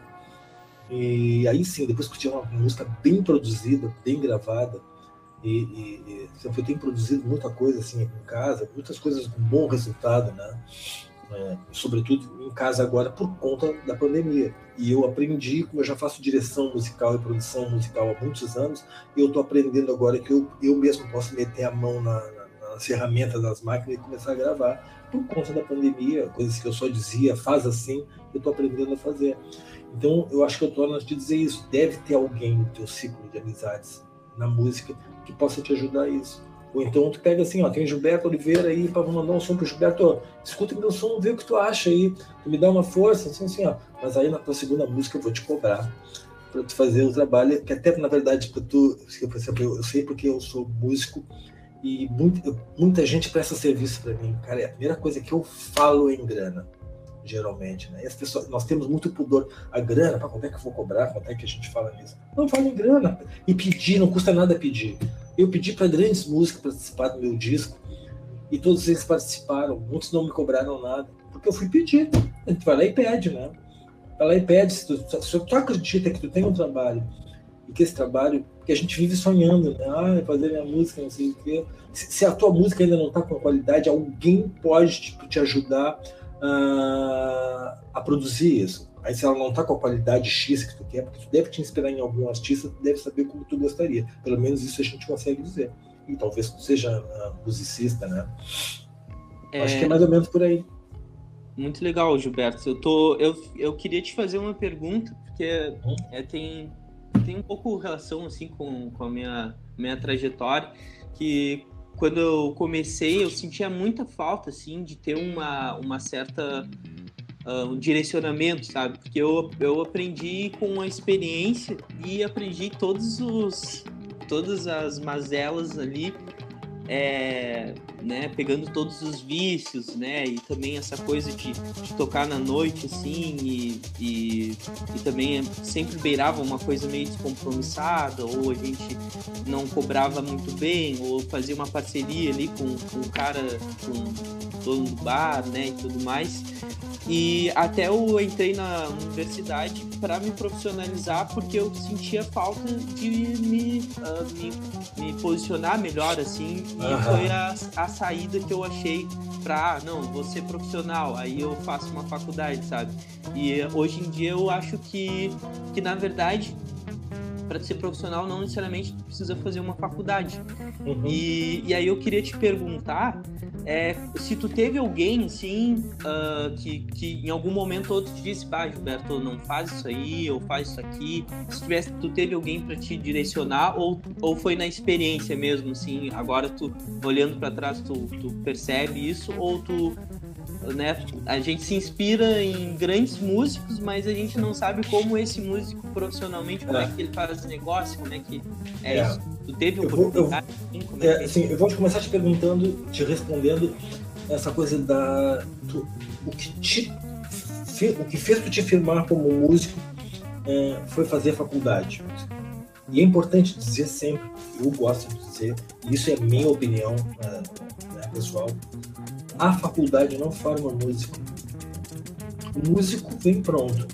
E aí sim, depois que tiver uma música bem produzida, bem gravada, e, e, e eu tenho produzido muita coisa assim em casa, muitas coisas com bom resultado, né? É, sobretudo em casa agora por conta da pandemia. E eu aprendi, como eu já faço direção musical e produção musical há muitos anos, e eu estou aprendendo agora que eu, eu mesmo posso meter a mão na, na, nas ferramentas das máquinas e começar a gravar por conta da pandemia, coisas que eu só dizia, faz assim, eu estou aprendendo a fazer. Então, eu acho que eu torno a te dizer isso. Deve ter alguém no teu ciclo de amizades na música que possa te ajudar a isso. Ou então tu pega assim, ó, tem Gilberto Oliveira aí, para mandar um som pro Gilberto, ó, escuta meu som, vê o que tu acha aí, tu me dá uma força, assim, assim, ó. Mas aí na tua segunda música eu vou te cobrar para tu fazer o trabalho, que até na verdade para tu, eu sei porque eu sou músico e muito, muita gente presta serviço para mim. Cara, é a primeira coisa que eu falo em grana, geralmente. Né? E as pessoas, nós temos muito pudor. A grana, para quanto é que eu vou cobrar? Quanto é que a gente fala nisso? Não fala em grana. E pedir, não custa nada pedir. Eu pedi para grandes músicos participar do meu disco e todos eles participaram. Muitos não me cobraram nada, porque eu fui pedir. A gente vai lá e pede, né? Vai lá e pede. Se tu, se tu acredita que tu tem um trabalho e que esse trabalho, que a gente vive sonhando, né? Ah, fazer minha música, não sei o quê. Se, se a tua música ainda não está com qualidade, alguém pode tipo, te ajudar uh, a produzir isso. Aí se ela não está com a qualidade X que tu quer, porque tu deve te inspirar em algum artista, tu deve saber como tu gostaria. Pelo menos isso a gente consegue dizer. E talvez tu seja uh, musicista, né? É... Acho que é mais ou menos por aí. Muito legal, Gilberto. Eu, tô, eu, eu queria te fazer uma pergunta, porque hum? é, tem, tem um pouco relação assim com, com a minha, minha trajetória, que quando eu comecei eu sentia muita falta assim de ter uma, uma certa uh, um direcionamento, sabe? Porque eu, eu aprendi com a experiência e aprendi todos os todas as mazelas ali é, né, pegando todos os vícios, né, e também essa coisa de, de tocar na noite, assim, e, e, e, também sempre beirava uma coisa meio descompromissada, ou a gente não cobrava muito bem, ou fazia uma parceria ali com, com o cara, com o dono do bar, né, e tudo mais. E até eu entrei na universidade para me profissionalizar porque eu sentia falta de me, uh, me, me, posicionar melhor, assim. E uhum. foi a, a saída que eu achei para, ah, não, vou ser profissional, aí eu faço uma faculdade, sabe? E hoje em dia eu acho que, que na verdade, para ser profissional não necessariamente precisa fazer uma faculdade. Uhum. E, e aí eu queria te perguntar é, se tu teve alguém, assim, uh, que, que em algum momento outro te disse, bah, Gilberto, não faz isso aí, ou faz isso aqui. Se tivesse, tu teve alguém para te direcionar, ou, ou foi na experiência mesmo, assim, agora tu, olhando para trás, tu, tu percebe isso, ou tu né? A gente se inspira em grandes músicos, mas a gente não sabe como esse músico profissionalmente, como é, é que ele faz negócio, como é que é, é. isso. Tu teve oportunidade? Eu vou, eu, é, assim, eu vou começar te perguntando, te respondendo essa coisa da do, o que te o que fez tu te firmar como músico é, foi fazer faculdade. E é importante dizer sempre, eu gosto de dizer, isso é minha opinião né, pessoal, a faculdade não forma músico. O músico vem pronto.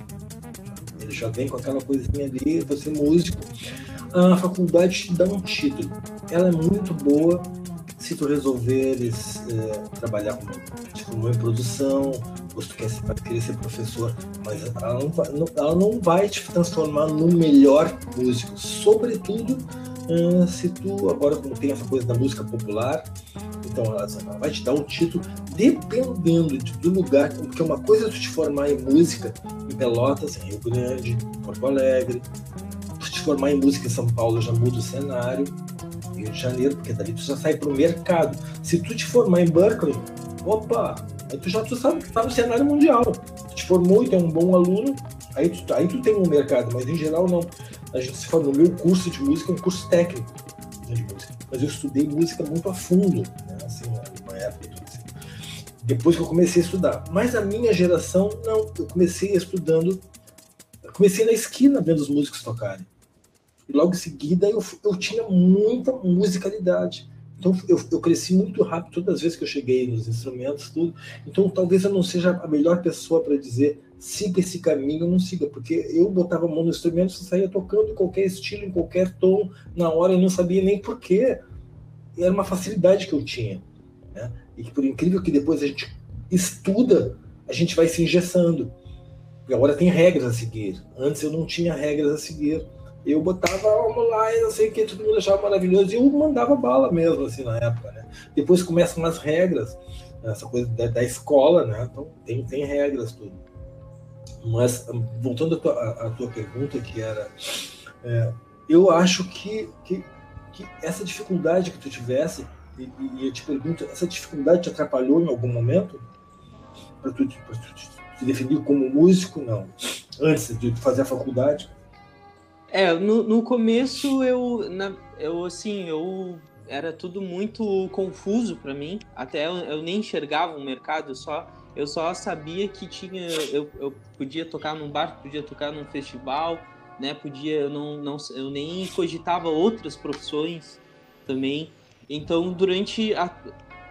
Ele já vem com aquela coisinha ali, você músico. A faculdade te dá um título. Ela é muito boa se tu resolveres é, trabalhar como, tipo, em produção, ou se tu quer ser, querer ser professor, mas ela não, ela não vai te transformar no melhor músico. Sobretudo uh, se tu, agora como tem essa coisa da música popular, então ela, vai te dar um título dependendo de, do lugar, porque uma coisa é tu te formar em música em Pelotas, em Rio Grande, em Porto Alegre, tu te formar em música em São Paulo já muda o cenário, Rio de Janeiro, porque dali tu já sai para o mercado. Se tu te formar em Berkeley, opa, aí tu já tu sabe que tá no cenário mundial. Tu te formou e tem um bom aluno, aí tu, aí tu tem um mercado, mas em geral não. A gente se forma no meu curso de música, é um curso técnico de música, mas eu estudei música muito a fundo, né, assim, numa época. Assim. Depois que eu comecei a estudar. Mas a minha geração, não, eu comecei estudando, eu comecei na esquina vendo os músicos tocarem. E logo em seguida eu, eu tinha muita musicalidade. Então eu, eu, cresci muito rápido todas as vezes que eu cheguei nos instrumentos, tudo. Então talvez eu não seja a melhor pessoa para dizer siga esse caminho não siga, porque eu botava a mão no instrumento e saía tocando em qualquer estilo, em qualquer tom, na hora eu não sabia nem porquê. Era uma facilidade que eu tinha. Né? E que por incrível que depois a gente estuda, a gente vai se engessando. E agora tem regras a seguir. Antes eu não tinha regras a seguir eu botava, vamos lá, e não sei o que, todo mundo achava maravilhoso, e eu mandava bala mesmo, assim, na época, né? Depois começam as regras, essa coisa da, da escola, né? Então, tem, tem regras, tudo. Mas, voltando à tua, tua pergunta, que era, é, eu acho que, que, que, essa dificuldade que tu tivesse, e, e, eu te pergunto, essa dificuldade te atrapalhou em algum momento? Para tu, tu, te definir como músico, não. Antes de fazer a faculdade? É, no, no começo eu, na, eu, assim, eu era tudo muito confuso para mim. Até eu, eu, nem enxergava o mercado, só, eu só sabia que tinha, eu, eu podia tocar num bar, podia tocar num festival, né? Podia, eu não, não, eu nem cogitava outras profissões também. Então, durante a,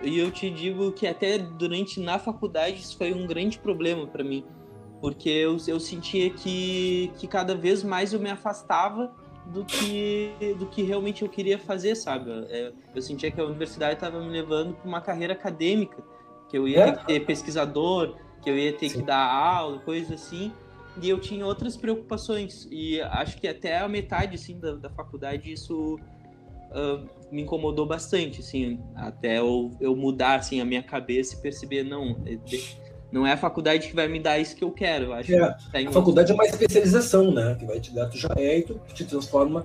e eu te digo que até durante na faculdade isso foi um grande problema para mim porque eu, eu sentia que, que cada vez mais eu me afastava do que, do que realmente eu queria fazer, sabe? É, eu sentia que a universidade estava me levando para uma carreira acadêmica, que eu ia é? ter que ter pesquisador, que eu ia ter Sim. que dar aula, coisas assim, e eu tinha outras preocupações, e acho que até a metade, assim, da, da faculdade isso uh, me incomodou bastante, assim, até eu, eu mudar, assim, a minha cabeça e perceber, não, é, não é a faculdade que vai me dar isso que eu quero. Eu acho é, a faculdade é uma especialização, né? Que vai te dar, tu já é e tu te transforma.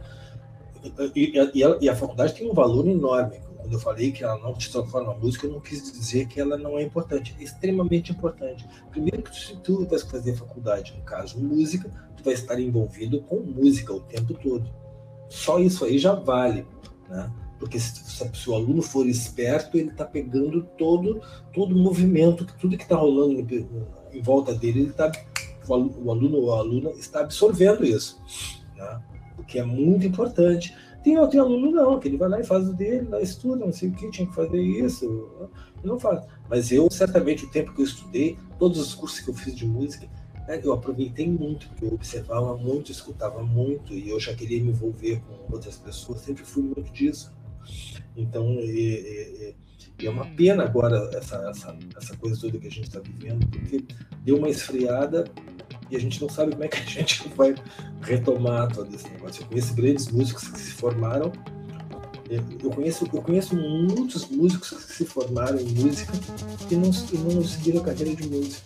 E, e, a, e, a, faculdade tem um valor enorme. Quando eu falei que ela não te transforma na música, eu não quis dizer que ela não é importante. É extremamente importante. Primeiro que se tu vai fazer faculdade, no caso música, tu vai estar envolvido com música o tempo todo. Só isso aí já vale, né? porque se, se, o aluno for esperto, ele está pegando todo todo movimento, tudo que está rolando em volta dele, ele tá, o aluno ou a aluna está absorvendo isso, né? o que é muito importante. Tem outro aluno não, que ele vai lá e faz o dele, lá estuda, não sei o que, tinha que fazer isso, não faz. Mas eu, certamente, o tempo que eu estudei, todos os cursos que eu fiz de música, né, eu aproveitei muito, porque eu observava muito, escutava muito, e eu já queria me envolver com outras pessoas, sempre fui muito disso. Então, é, é, é, uma pena agora essa, essa, essa coisa toda que a gente está vivendo, porque deu uma esfriada e a gente não sabe como é que a gente vai retomar todo esse negócio. Eu conheço grandes músicos que se formaram. Eu conheço, eu conheço muitos músicos que se formaram em música e não, e não seguiram a carreira de música.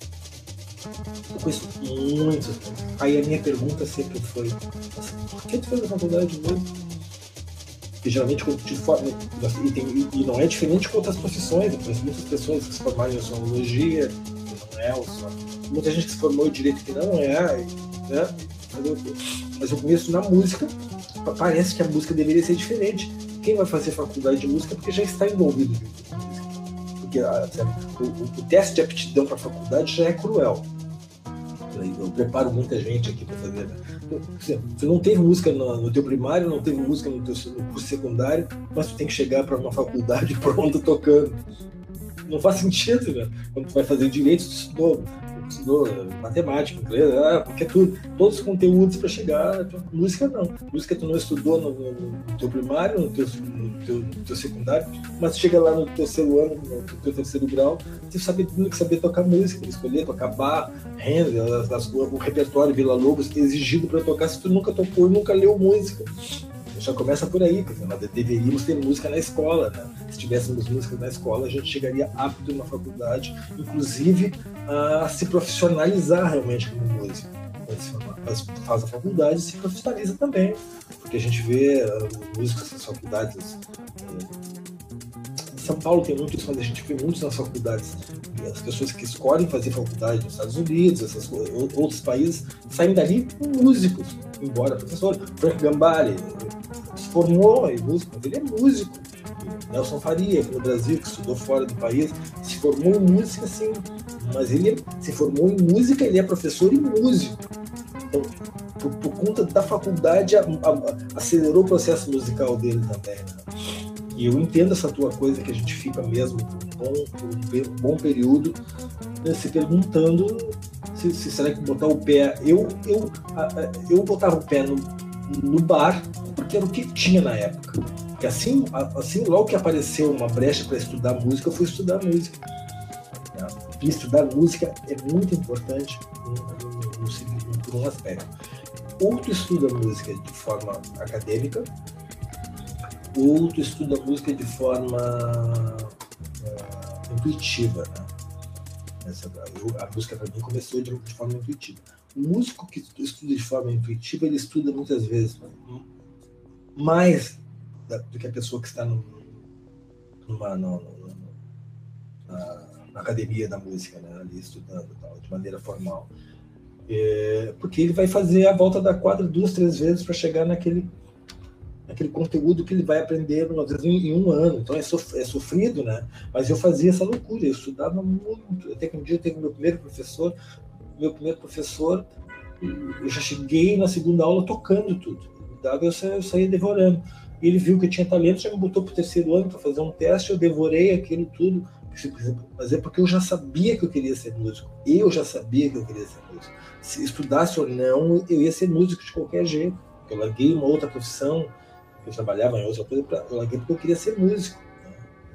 Eu conheço muitos. Aí a minha pergunta sempre foi: por que tu fez a faculdade de música? que geralmente quando te forma, e, tem, e, não é diferente com outras profissões, eu conheço muitas pessoas que se formaram em odontologia, que não é, ou só, muita gente que se formou em direito que não é, né? Mas eu conheço na música, parece que a música deveria ser diferente. Quem vai fazer faculdade de música é porque já está envolvido. Porque ah, o, o, o teste de aptidão para faculdade já é cruel. Eu preparo muita gente aqui para fazer. Né? Você não teve música no, no teu primário, não teve música no teu no curso secundário, mas tu tem que chegar para uma faculdade pronta tocando. Não faz sentido, né? Quando tu vai fazer direito, tu estudou estudou matemática, inglês, ah, porque é tudo, todos os conteúdos para chegar. Música não. Música tu não estudou no, no, teu primário, no teu, no, teu, no teu secundário, mas chega lá no terceiro ano, no teu terceiro grau, tu sabe tudo que saber tocar música, escolher, tocar bar, Handel, o repertório Vila Lobos exigido para tocar se tu nunca tocou e nunca leu música já começa por aí, quer nós deveríamos ter música na escola, né? Se tivéssemos música na escola, a gente chegaria apto na faculdade, inclusive a se profissionalizar realmente como músico. Mas faz a faculdade e se profissionaliza também, porque a gente vê uh, músicos nas faculdades. São Paulo tem muito isso, mas a gente vê muitos nas faculdades. As pessoas que escolhem fazer faculdade nos Estados Unidos, essas, outros países, saem dali músicos, embora professor. Frank Gambari se formou em música, ele é músico. Nelson Faria, aqui no Brasil, que estudou fora do país, se formou em música, sim, mas ele se formou em música, ele é professor e músico. Então, por, por conta da faculdade, a, a, acelerou o processo musical dele também. Né? E eu entendo essa tua coisa que a gente fica mesmo por um bom, um bom período né, se perguntando se, se, será que botar o pé. Eu, eu, eu botava o pé no, no bar porque era o que tinha na época. Porque assim, assim logo que apareceu uma brecha para estudar música, eu fui estudar música. Né? E estudar música é muito importante por um aspecto. Ou tu estuda música de forma acadêmica, o outro estuda música de forma uh, intuitiva. Né? Essa, eu, a música para mim começou de, de, forma intuitiva. O músico que estuda de forma intuitiva, ele estuda muitas vezes mais da, do que a pessoa que está no, numa, no, no, na, na, academia da música, né? ali estudando tal, de maneira formal. É, porque ele vai fazer a volta da quadra duas, três vezes para chegar naquele aquele conteúdo que ele vai aprender, às vezes, em, um ano. Então é, sof é, sofrido, né? Mas eu fazia essa loucura, eu estudava muito. Até que um dia eu teve meu primeiro professor, meu primeiro professor, eu já cheguei na segunda aula tocando tudo. Eu, saía, eu saía devorando. E ele viu que eu tinha talento, já me botou para o terceiro ano para fazer um teste, eu devorei aquilo tudo. Mas é porque eu já sabia que eu queria ser músico. Eu já sabia que eu queria ser músico. Se estudasse ou não, eu ia ser músico de qualquer jeito Eu larguei uma outra profissão, eu trabalhava em outra coisa, eu larguei porque eu queria ser músico. Né?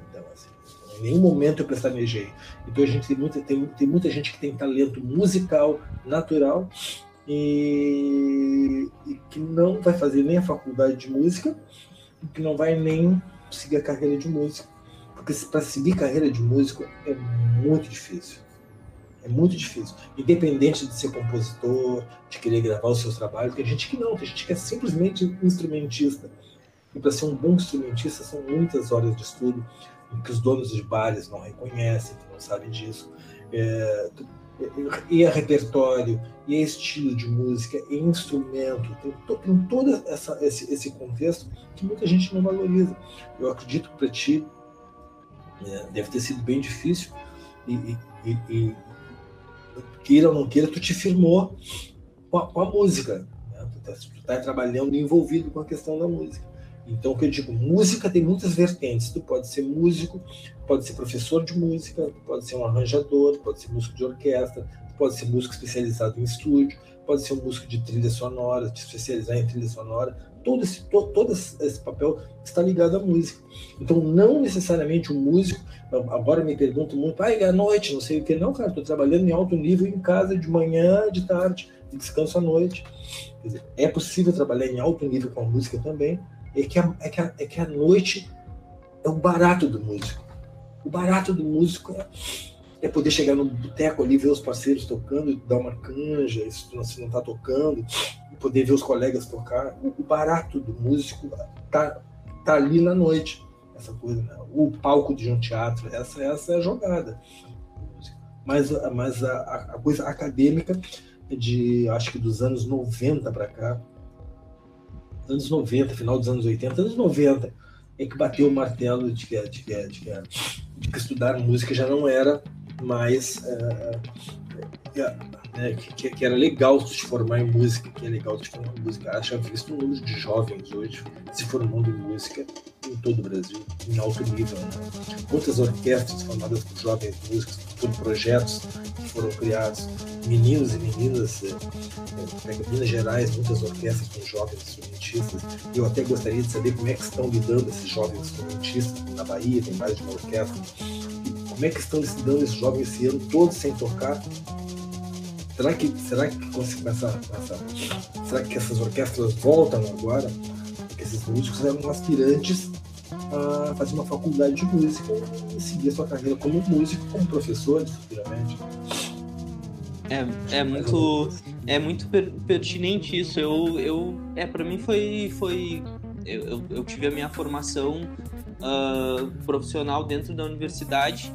Então, assim, em nenhum momento eu pestanejei. Então a gente tem muita, tem, tem muita gente que tem talento musical natural e, e, que não vai fazer nem a faculdade de música e que não vai nem seguir a carreira de músico. Porque para seguir carreira de músico é muito difícil. É muito difícil. Independente de ser compositor, de querer gravar os seus trabalhos, tem gente que não, tem gente que é simplesmente instrumentista. E para ser um bom instrumentista são muitas horas de estudo, que os donos de bares não reconhecem, que não sabem disso. É, e é repertório, e é estilo de música, e instrumento, tem, tem todo essa, esse, esse contexto que muita gente não valoriza. Eu acredito que para ti é, deve ter sido bem difícil, e, e, e, queira ou não queira, tu te firmou com a, com a música. Né? Tu está tá trabalhando envolvido com a questão da música. Então, o que eu digo, música tem muitas vertentes. Tu pode ser músico, pode ser professor de música, pode ser um arranjador, pode ser músico de orquestra, pode ser músico especializado em estúdio, pode ser um músico de trilha sonora, de especializar em trilha sonora. Todo esse, todo, todo esse papel está ligado à música. Então, não necessariamente um músico. Agora me pergunto muito, ah, à noite, não sei o que. Não, cara, estou trabalhando em alto nível em casa de manhã, de tarde, e descanso à noite. Dizer, é possível trabalhar em alto nível com a música também, é que a, é que a, é que a noite é o barato do músico. O barato do músico é, é poder chegar no boteco ali, ver os parceiros tocando, dar uma canja, se não está tocando, poder ver os colegas tocar. O, o barato do músico tá, tá ali na noite. Essa coisa, né? o palco de um teatro, essa, essa é a jogada. Mas, mas a, a coisa acadêmica de, acho que dos anos 90 para cá, anos 90, final dos anos 80, anos 90, é que bateu o martelo de que, de que, de que, de que estudar música já não era mais. Né, que, que, era legal se formar em música, que é legal se formar em música. Acho que visto um número de jovens hoje se formando em música em todo o Brasil, em alto nível. Né? Quantas orquestras formadas por jovens músicos, por projetos que foram criados, meninos e meninas, é, é, em Minas Gerais, muitas orquestras com jovens instrumentistas. Eu até gostaria de saber como é que estão lidando esses jovens instrumentistas. Na Bahia tem mais de uma orquestra. Como é que estão lidando esses jovens esse ano todos sem tocar? Será que, será que com essa, essa, será que essas orquestras voltam agora? Porque esses músicos eram aspirantes a fazer uma faculdade de música e seguir a sua carreira como músico, como professor, futuramente. É, é muito é muito per pertinente isso. Eu, eu é para mim foi foi eu, eu, tive a minha formação uh, profissional dentro da universidade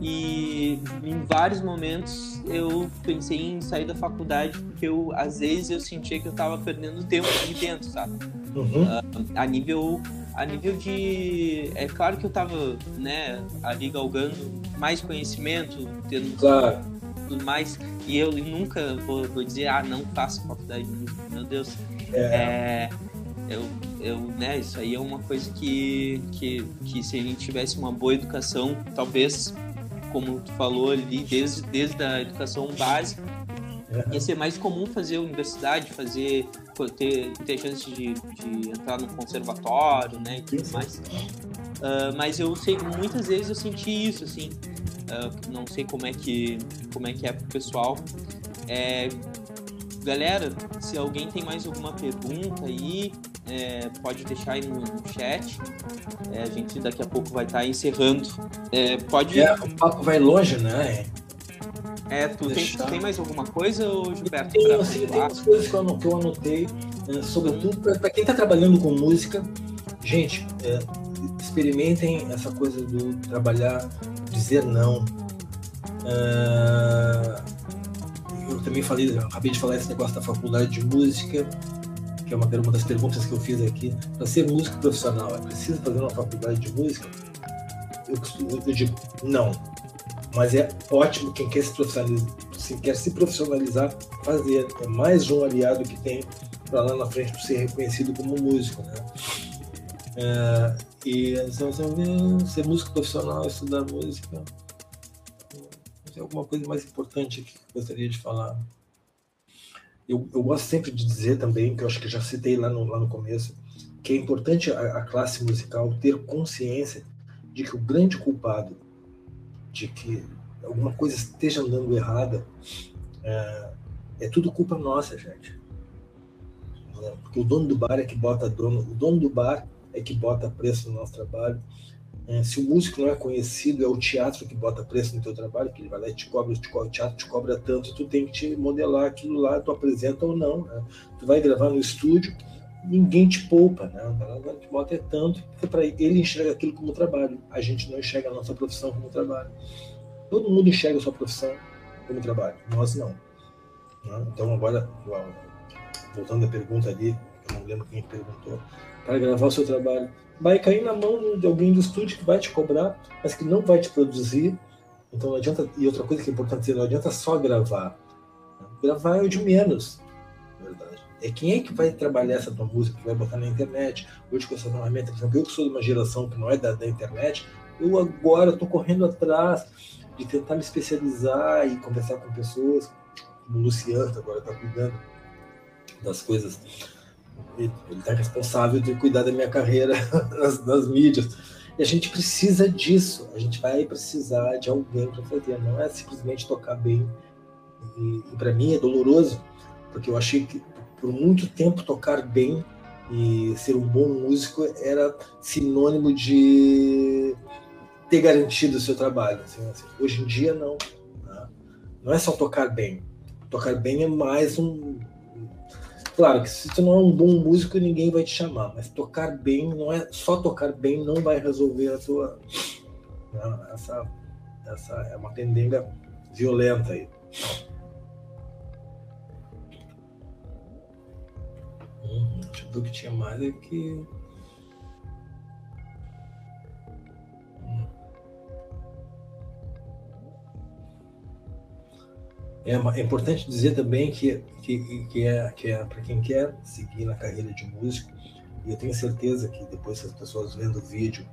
e em vários momentos eu pensei em sair da faculdade porque eu às vezes eu sentia que eu estava perdendo tempo ali dentro, sabe? Uhum. Uh, a nível a nível de é claro que eu estava né ali galgando mais conhecimento, tendo claro. Tudo mais e eu nunca vou, vou dizer ah não faço faculdade, meu Deus. É. é eu, eu, né, isso aí é uma coisa que, que, que se a gente tivesse uma boa educação, talvez como tu falou ali, desde, desde a educação básica, é. ia ser mais comum fazer universidade, fazer ter, ter chance de, de entrar no conservatório, né, e tudo mais. Uh, mas eu sei muitas vezes eu senti isso, assim. Uh, não sei como é que como é que é pro pessoal. É, galera, se alguém tem mais alguma pergunta aí, é, pode deixar aí no, no chat. É, a gente daqui a pouco vai estar tá encerrando. É, pode. É, o papo vai longe, né? É, tu tem, tem, mais alguma coisa, Gilberto? Tem, assim, tem umas coisas que eu, que eu anotei, né, sobretudo para quem está trabalhando com música. Gente, é, experimentem essa coisa do trabalhar, dizer não. É, eu também falei, eu acabei de falar esse negócio da faculdade de música que é uma, uma das perguntas que eu fiz aqui, para ser músico profissional, é preciso fazer uma faculdade de música? Eu, eu digo, não. Mas é ótimo quem quer se profissionalizar, quem quer se profissionalizar fazer. É mais um aliado que tem para lá na frente ser reconhecido como músico. Né? É, e ser músico profissional, estudar música. Tem alguma coisa mais importante aqui que eu gostaria de falar? eu, eu gosto sempre de dizer também, que eu acho que já citei lá no, lá no começo, que é importante a, a classe musical ter consciência de que o grande culpado de que alguma coisa esteja andando errada é, é tudo culpa nossa, gente. Porque o dono do bar é que bota dono, o dono do bar é que bota preço no nosso trabalho. É, se o músico não é conhecido, é o teatro que bota preço no teu trabalho, que ele vai lá e te cobra, te cobra, o teatro te cobra tanto, tu tem que te modelar aquilo lá, tu apresenta ou não. Né? Tu vai gravar no estúdio, ninguém te poupa, né? O te bota é tanto, porque para ele enxerga aquilo como trabalho. A gente não enxerga a nossa profissão como trabalho. Todo mundo enxerga a sua profissão como trabalho, nós não. Né? Então agora, voltando à pergunta ali, eu não lembro quem perguntou, para gravar o seu trabalho, vai cair na mão de alguém do estúdio que vai te cobrar, mas que não vai te produzir. Então não adianta. E outra coisa que é importante dizer, não adianta só gravar. Gravar é o de menos, na verdade. É quem é que vai trabalhar essa tua música, que vai botar na internet. Hoje com essa ferramenta, por exemplo, eu que sou de uma geração que não é da, da internet, eu agora estou correndo atrás de tentar me especializar e conversar com pessoas, como o Luciano, agora está cuidando das coisas ele está responsável de cuidar da minha carreira nas, nas, mídias. E a gente precisa disso. A gente vai precisar de alguém para fazer. Não é simplesmente tocar bem. E, e para mim é doloroso, porque eu achei que por muito tempo tocar bem e ser um bom músico era sinônimo de ter garantido o seu trabalho. Assim, assim. Hoje em dia, não. Né? Não é só tocar bem. Tocar bem é mais um, Claro que se tu não é um bom músico, ninguém vai te chamar, mas tocar bem não é só tocar bem não vai resolver a tua essa essa é uma pendenga violenta aí. Hum, deixa eu ver o que tinha mais aqui. É, é importante dizer também que, que, que é, que é para quem quer seguir na carreira de músico, e eu tenho certeza que depois as pessoas vendo o vídeo,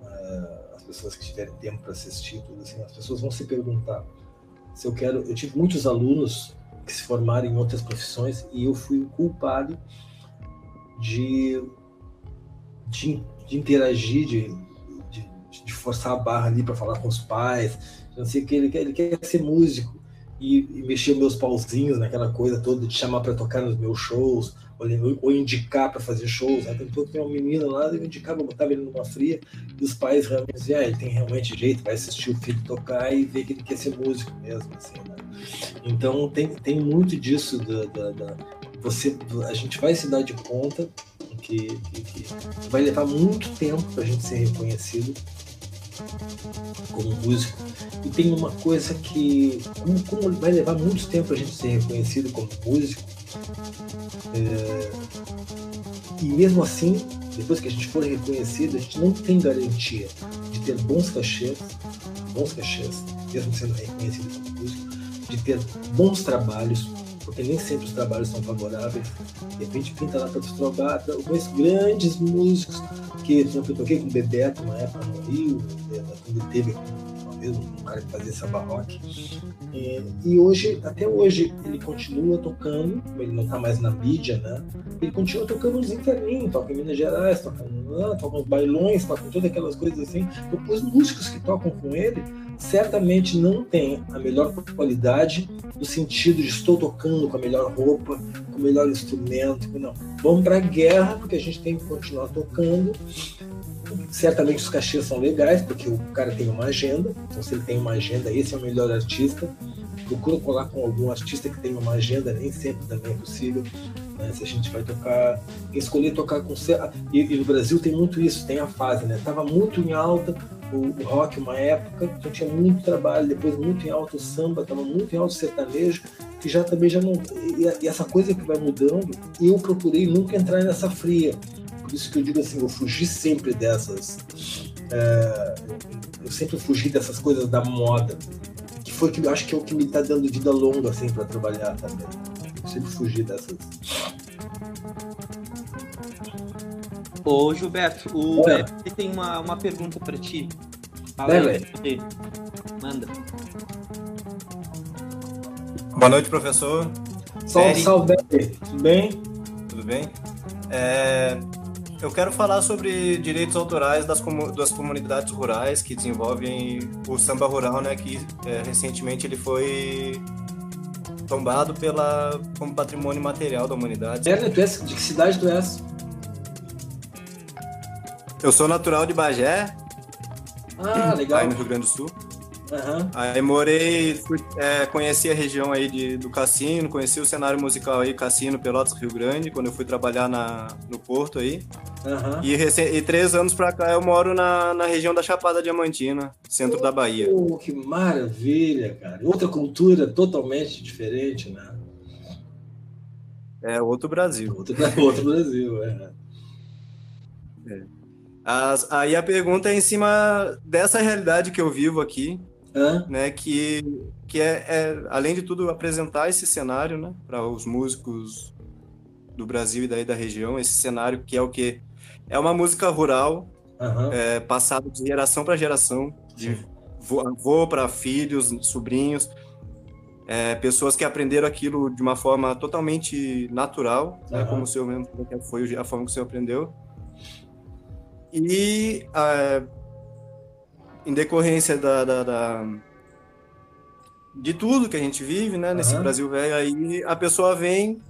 uh, as pessoas que tiverem tempo para assistir, tudo assim, as pessoas vão se perguntar se eu quero. Eu tive muitos alunos que se formaram em outras profissões e eu fui o culpado de, de, de interagir, de, de, de, forçar a barra ali para falar com os pais. Não sei o que ele quer ser músico e, e mexer meus pauzinhos naquela coisa toda de chamar para tocar nos meus shows ou, ou indicar para fazer shows. Né? Tem todo uma menina lá, eu indicava, botava ele numa fria e os pais realmente diziam, ah, ele tem realmente jeito, vai assistir o filho tocar e ver que ele quer ser músico mesmo, assim, né? Então tem, tem muito disso da, da, da, você, a gente vai se dar de conta que, que, que vai levar muito tempo para a gente ser reconhecido como músico. E tem uma coisa que, como, como vai levar muito tempo a gente ser reconhecido como músico, é, e mesmo assim, depois que a gente for reconhecido, a gente não tem garantia de ter bons cachês, bons cachês, mesmo sendo reconhecido como músico, de ter bons trabalhos, porque nem sempre os trabalhos são favoráveis. De repente pinta lá para tu trocar, eu grandes músicos que, eu toquei com o Bebeto uma época no Rio, quando teve uma vez um cara que fazia samba rock. E, e hoje, até hoje, ele continua tocando, ele não está mais na mídia, né? Ele continua tocando nos interninhos, toca em Minas Gerais, toca, toca nos bailões, toca todas aquelas coisas assim. Então, os músicos que tocam com ele certamente não tem a melhor qualidade no sentido de estou tocando com a melhor roupa, com o melhor instrumento. Não. Vamos para a guerra, porque a gente tem que continuar tocando. Certamente os cachês são legais, porque o cara tem uma agenda. Então, se ele tem uma agenda, esse é o melhor artista. Procura colar com algum artista que tenha uma agenda, nem sempre também é possível. Né? Se a gente vai tocar, escolher tocar com. E, e no Brasil tem muito isso, tem a fase, né? Tava muito em alta, o, o rock uma época, então tinha muito trabalho, depois muito em alto samba, estava muito em alto sertanejo, que já também já não. E, e, essa coisa que vai mudando, eu procurei nunca entrar nessa fria. Por isso que eu digo assim, eu fugi sempre dessas. É, eu sempre fugi dessas coisas da moda, que foi que eu acho que é o que me está dando vida longa assim para trabalhar também. Eu sempre fugi dessas. Ô Gilberto, o. Beto tem uma, uma pergunta para ti. Fala é, aí, Manda. Boa noite, professor. Salve, salve, tudo bem? Tudo bem? É, eu quero falar sobre direitos autorais das, das comunidades rurais que desenvolvem o samba rural, né? Que é, recentemente ele foi tombado pela, como patrimônio material da humanidade. É, tu és, de que cidade tu és? Eu sou natural de Bagé. Ah, legal. Aí no Rio Grande do Sul. Uhum. Aí morei, é, conheci a região aí de, do Cassino, conheci o cenário musical aí, Cassino, Pelotas, Rio Grande, quando eu fui trabalhar na, no Porto aí. Uhum. E, e, três anos pra cá eu moro na, na região da Chapada Diamantina, centro oh, da Bahia. Que maravilha, cara. Outra cultura totalmente diferente, né? É outro Brasil. Outro, outro Brasil, é. é. As, aí a pergunta é em cima dessa realidade que eu vivo aqui, Né? Que, que é, é, além de tudo, apresentar esse cenário, né? Para os músicos do Brasil e daí da região, esse cenário que é o que é uma música rural, uhum. é, passada de geração para geração, de avô para filhos, sobrinhos, é, pessoas que aprenderam aquilo de uma forma totalmente natural, uhum. né, como o senhor mesmo foi a forma que o senhor aprendeu. E é, em decorrência da, da, da, de tudo que a gente vive, né, nesse uhum. Brasil velho, aí a pessoa vem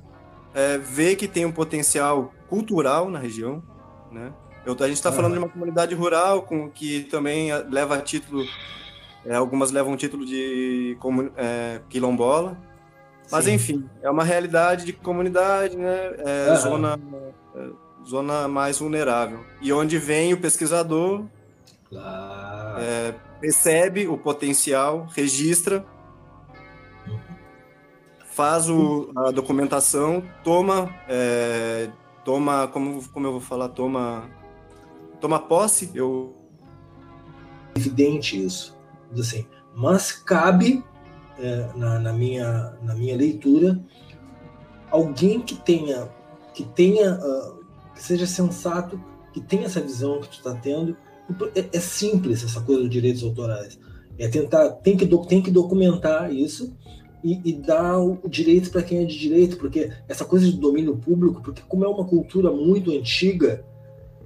é, vê que tem um potencial cultural na região, né? Eu, a gente está falando de uma comunidade rural com que também leva título, é, algumas levam título de é, quilombola, mas Sim. enfim, é uma realidade de comunidade, né? É, uhum. zona, é, zona mais vulnerável. E onde vem o pesquisador, claro. É, percebe o potencial, registra faz o, a documentação, toma, é, toma, como, como eu vou falar, toma, toma posse. Eu evidente isso, assim, mas cabe é, na, na, minha na minha leitura alguém que tenha que tenha uh, que seja sensato, que tenha essa visão que tu está tendo. É, é, simples essa coisa dos direitos autorais. É tentar tem que tem que documentar isso e, e dar o direito para quem é de direito, porque essa coisa de domínio público, porque como é uma cultura muito antiga,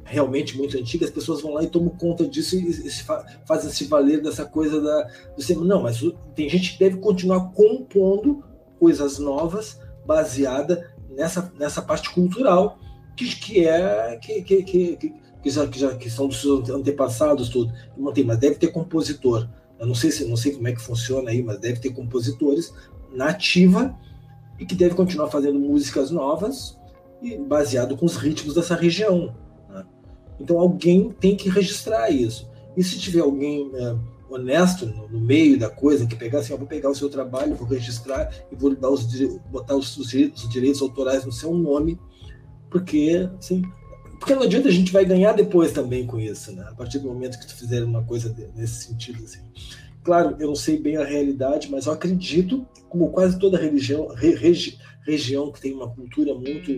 realmente muito antiga, as pessoas vão lá e tomam conta disso e, e se fa fazem se valer dessa coisa da, do ser. Não, mas tem gente que deve continuar compondo coisas novas baseada nessa, nessa parte cultural que, que é que, que, que, que, já, que, já, que são dos seus antepassados tudo. Mas deve ter compositor. Eu não sei se não sei como é que funciona aí, mas deve ter compositores nativa e que deve continuar fazendo músicas novas e baseado com os ritmos dessa região. Né? Então alguém tem que registrar isso. E se tiver alguém é, honesto no, no, meio da coisa, que pegar assim, ó, vou pegar o seu trabalho, vou registrar e vou dar os, botar os, os direitos autorais no seu nome, porque assim, porque não adianta a gente vai ganhar depois também com isso, né? A partir do momento que tu fizer uma coisa nesse sentido, assim. Claro, eu não sei bem a realidade, mas eu acredito, como quase toda religião, re, regi, região que tem uma cultura muito,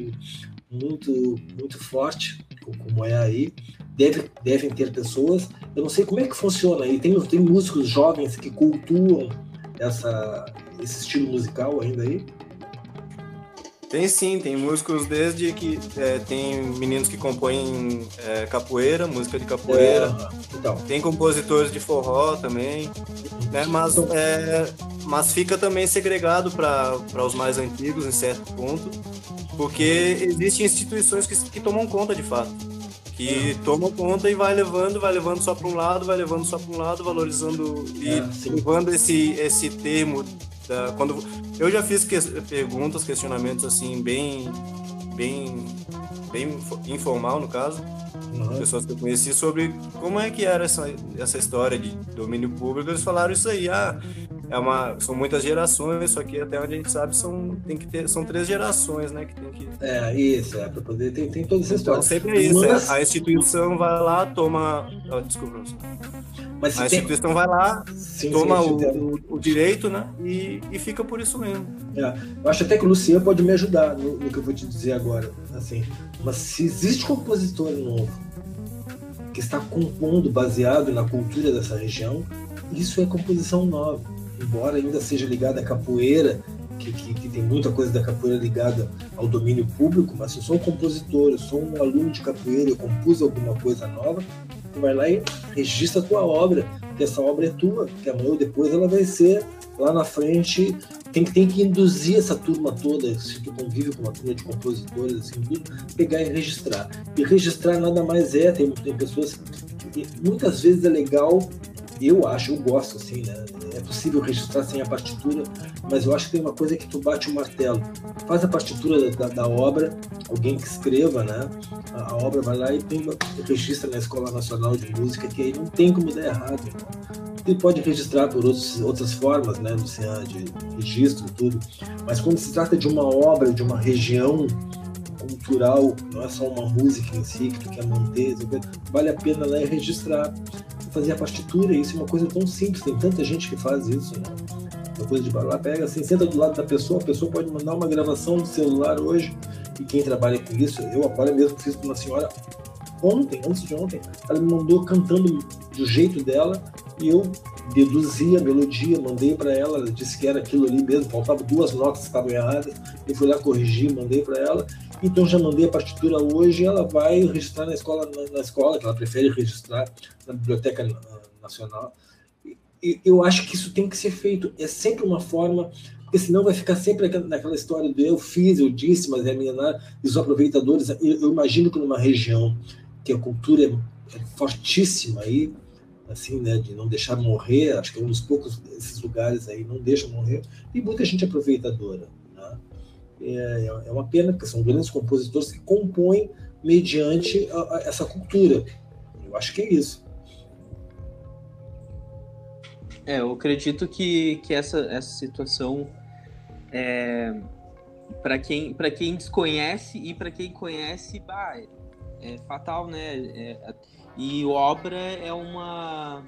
muito, muito forte, como é aí, deve, devem ter pessoas. Eu não sei como é que funciona aí. Tem, tem músicos jovens que cultuam essa, esse estilo musical ainda aí? Tem sim, tem músicos desde que é, tem meninos que compõem é, capoeira, música de capoeira. É, então. Tem compositores de forró também, né? Mas, é, mas fica também segregado para os mais antigos em certo ponto, porque existem instituições que, que tomam conta de fato que é. tomam conta e vai levando, vai levando só para um lado, vai levando só para um lado, valorizando e é, levando esse esse termo da, quando eu já fiz que, perguntas, questionamentos assim bem bem bem informal no caso, uhum. pessoas que eu conheci sobre como é que era essa essa história de domínio público, eles falaram isso aí, ah, é uma são muitas gerações, só que até onde a gente sabe são tem que ter são três gerações, né, que tem que É, isso, é para poder tem, tem toda essa história. Então sempre é isso, Mas... é, a instituição vai lá, toma, oh, desculpa, mas a instituição tem... vai lá, sim, toma sim, o, o, o, direito, né? E, e fica por isso mesmo. É, eu acho até que o Luciano pode me ajudar no, no, que eu vou te dizer agora. Assim, mas se existe compositor novo que está compondo baseado na cultura dessa região, isso é composição nova. Embora ainda seja ligada à capoeira que, que, que, tem muita coisa da capoeira ligada ao domínio público, mas se eu sou um compositor, eu sou um aluno de capoeira, eu compus alguma coisa nova, tu vai lá e registra a tua obra, que essa obra é tua, que amanhã ou depois ela vai ser lá na frente tem, tem que induzir essa turma toda, se tu convive com uma turma de compositores, assim, pegar e registrar. E registrar nada mais é, tem, tem pessoas muitas vezes é legal eu acho, eu gosto assim, né? É possível registrar sem a partitura, mas eu acho que tem uma coisa que tu bate o martelo. Faz a partitura da, da obra, alguém que escreva, né? A, a, obra vai lá e tem uma, registra na Escola Nacional de Música, que aí não tem como dar errado. Ele pode registrar por outros, outras formas, né, Luciano, de registro e tudo, mas quando se trata de uma obra, de uma região cultural, não é só uma música em si que tu quer manter, vale a pena lá registrar fazer a partitura, isso é uma coisa tão simples, tem tanta gente que faz isso, né? Uma coisa de lá, pega assim, senta do lado da pessoa, a pessoa pode mandar uma gravação no celular hoje, e quem trabalha com isso, eu agora mesmo fiz com uma senhora ontem, antes de ontem, ela me mandou cantando do jeito dela, e eu deduzi a melodia, mandei para ela, ela disse que era aquilo ali mesmo, faltavam duas notas que estavam erradas, eu fui lá corrigir, mandei para ela, então já mandei a partitura hoje, ela vai registrar na escola, na, na escola, que ela prefere registrar na Biblioteca Nacional. E eu acho que isso tem que ser feito. É sempre uma forma, porque senão vai ficar sempre naquela história do eu fiz, eu disse, mas é minha, e os aproveitadores. Eu, eu imagino que numa região que a cultura é, é fortíssima aí, assim, né, de não deixar morrer, acho que é um dos poucos desses lugares aí não deixa morrer, e muita gente aproveitadora. Né? É, é uma pena, porque são grandes compositores que compõem mediante a, a, essa cultura. Eu acho que é isso. É, eu acredito que, que essa, essa situação é, para quem, quem desconhece e para quem conhece, bah, é, é fatal, né? É, e obra é uma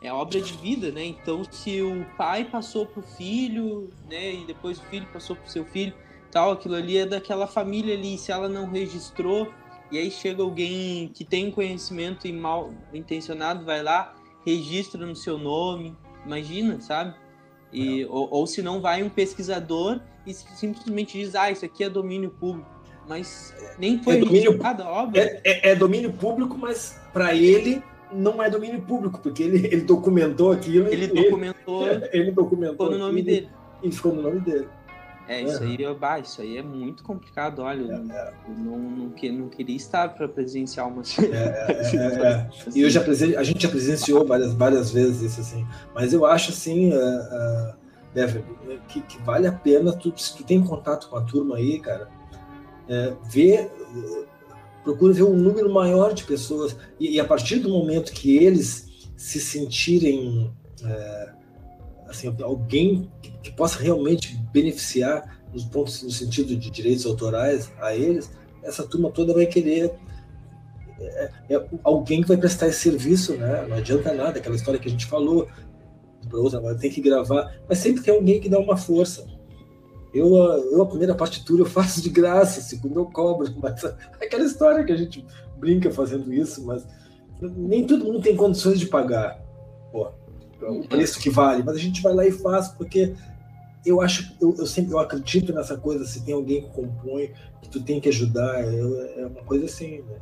é obra de vida, né? Então, se o pai passou pro filho, né, e depois o filho passou pro seu filho, tal, aquilo ali é daquela família ali, se ela não registrou, e aí chega alguém que tem conhecimento e mal intencionado, vai lá, registra no seu nome, imagina, sabe? E, é. ou, ou se não vai um pesquisador e simplesmente diz, ah, isso aqui é domínio público mas nem foi é domínio, obra. É, é, é, domínio público, mas para ele não é domínio público, porque ele, ele documentou aquilo. Ele documentou. Ele, ele documentou. Ficou no nome dele. E ficou no nome dele. É, isso aí, bah, isso aí é muito complicado. Olha, é, é. eu não, não, não queria estar para presenciar uma. É, é, é, é. E eu já presen... a gente já presenciou várias, várias vezes isso assim. Mas eu acho assim, uh, uh, que, que, vale a pena tu, se tu tem contato com a turma aí, cara, é, ver, procura ver um número maior de pessoas e, e, a partir do momento que eles se sentirem é, assim, alguém que, que, possa realmente beneficiar nos pontos no sentido de direitos autorais a eles, essa turma toda vai querer é, é, alguém que vai prestar esse serviço, né? Não adianta nada, aquela história que a gente falou, outra, tem que gravar, mas sempre tem alguém que dá uma força. Eu, eu a primeira partitura eu faço de graça, a segunda eu cobro, mas aquela história que a gente brinca fazendo isso, mas nem todo mundo tem condições de pagar pô, o preço que vale, mas a gente vai lá e faz porque eu acho, eu, eu sempre eu acredito nessa coisa, se tem alguém que compõe, que tu tem que ajudar, é, é uma coisa assim, né?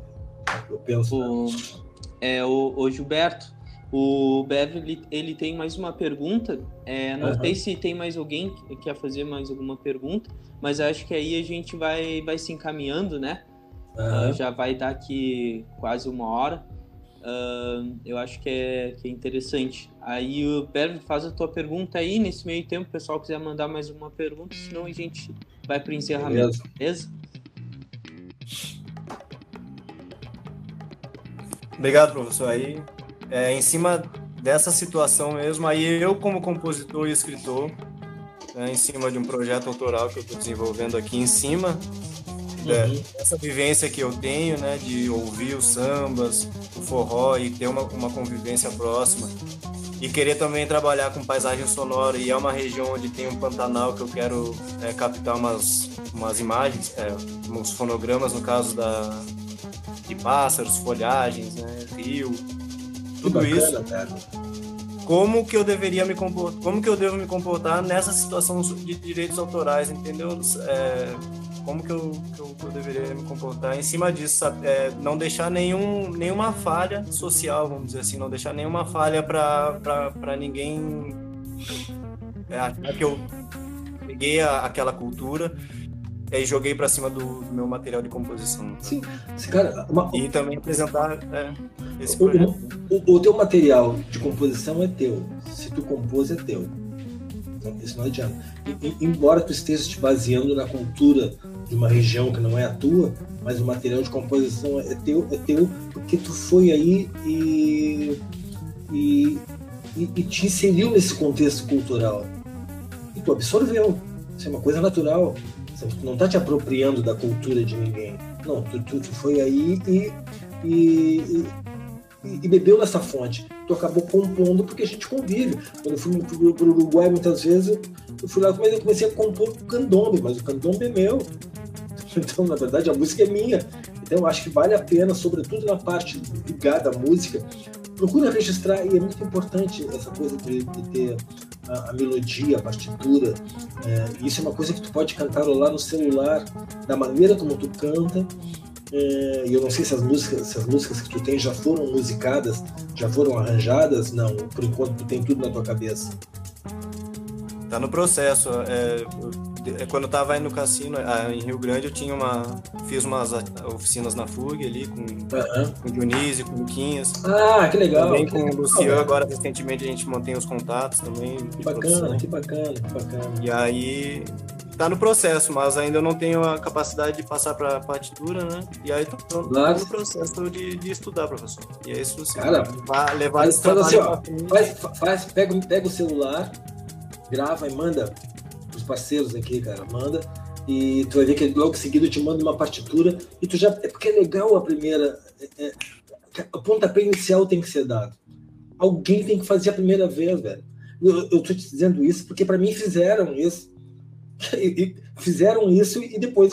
eu penso. O, né? é, o, o Gilberto, o Beverly, ele tem mais uma pergunta. É, não uhum. sei se tem mais alguém que quer fazer mais alguma pergunta, mas acho que aí a gente vai, vai se encaminhando, né? Uhum. Uh, já vai dar aqui quase uma hora. Uh, eu acho que é, que é interessante. Aí o Beverly faz a tua pergunta aí. Nesse meio tempo, o pessoal quiser mandar mais uma pergunta, senão a gente vai para o encerramento, beleza? beleza? Obrigado, professor. Aí é, em cima dessa situação mesmo, aí eu como compositor e escritor, né, em cima de um projeto autoral que eu estou desenvolvendo aqui em cima, uhum. essa vivência que eu tenho, né, de ouvir os sambas, o forró e ter uma, uma convivência próxima e querer também trabalhar com paisagem sonora e é uma região onde tem um Pantanal que eu quero é, captar umas, umas imagens, é, uns fonogramas no caso da de pássaros, folhagens, né, rio, tudo bacana, isso. Cara. como que eu deveria me comportar, como que eu devo me comportar nessa situação de direitos autorais, entendeu? É, como que eu, que eu, que eu, deveria me comportar em cima disso, é, não deixar nenhum, nenhuma falha social, vamos dizer assim, não deixar nenhuma falha para ninguém é, que eu peguei a, aquela cultura e aí joguei para cima do, do, meu material de composição. Sim, cara, uma... e também apresentar é, esse projeto. O, o, o, teu material de composição é teu, se tu compôs é teu. Então, isso não adianta. E, e, embora tu esteja te baseando na cultura de uma região que não é a tua, mas o material de composição é teu, é teu porque tu foi aí e, e, e, e te inseriu nesse contexto cultural. E tu absorveu. Isso é uma coisa natural. Tu não está te apropriando da cultura de ninguém. Não, tu, tu, tu foi aí e, e, e, bebeu nessa fonte. Tu acabou compondo porque a gente convive. Quando eu fui para o Uruguai, muitas vezes, eu fui lá e comecei a compor candombe, mas o candombe é meu. Então, na verdade, a música é minha. Então, eu acho que vale a pena, sobretudo na parte ligada à música, procura registrar, e é muito importante essa coisa de, de ter a, a, melodia, a partitura. É, isso é uma coisa que tu pode cantarolar no celular, da maneira como tu canta. É, e eu não sei se as músicas, se as músicas que tu tem já foram musicadas, já foram arranjadas. Não, por enquanto tu tem tudo na tua cabeça. Tá no processo. É, quando eu tava aí no cassino, em Rio Grande, eu tinha uma. Fiz umas oficinas na FUG ali com, uhum. com o Dionísio, com o Luquinhas. Ah, que legal. Também que com legal. o Luciano, agora recentemente a gente mantém os contatos também. Que bacana, que bacana, que bacana. E aí tá no processo, mas ainda não tenho a capacidade de passar para partitura, né? E aí tô, tô, claro. no processo de, de, estudar, professor. E é isso, assim, Cara, levar, levar esse trabalho assim, ó, faz, faz, pega, pega o celular, grava e manda parceiros aqui, cara, manda. E tu vai ver que logo seguido te manda uma partitura e tu já. É porque é legal a primeira. É, é, o pontapé inicial tem que ser dado. Alguém tem que fazer a primeira vez, velho. Eu, eu tô te dizendo isso porque para mim fizeram isso. E, e fizeram isso e depois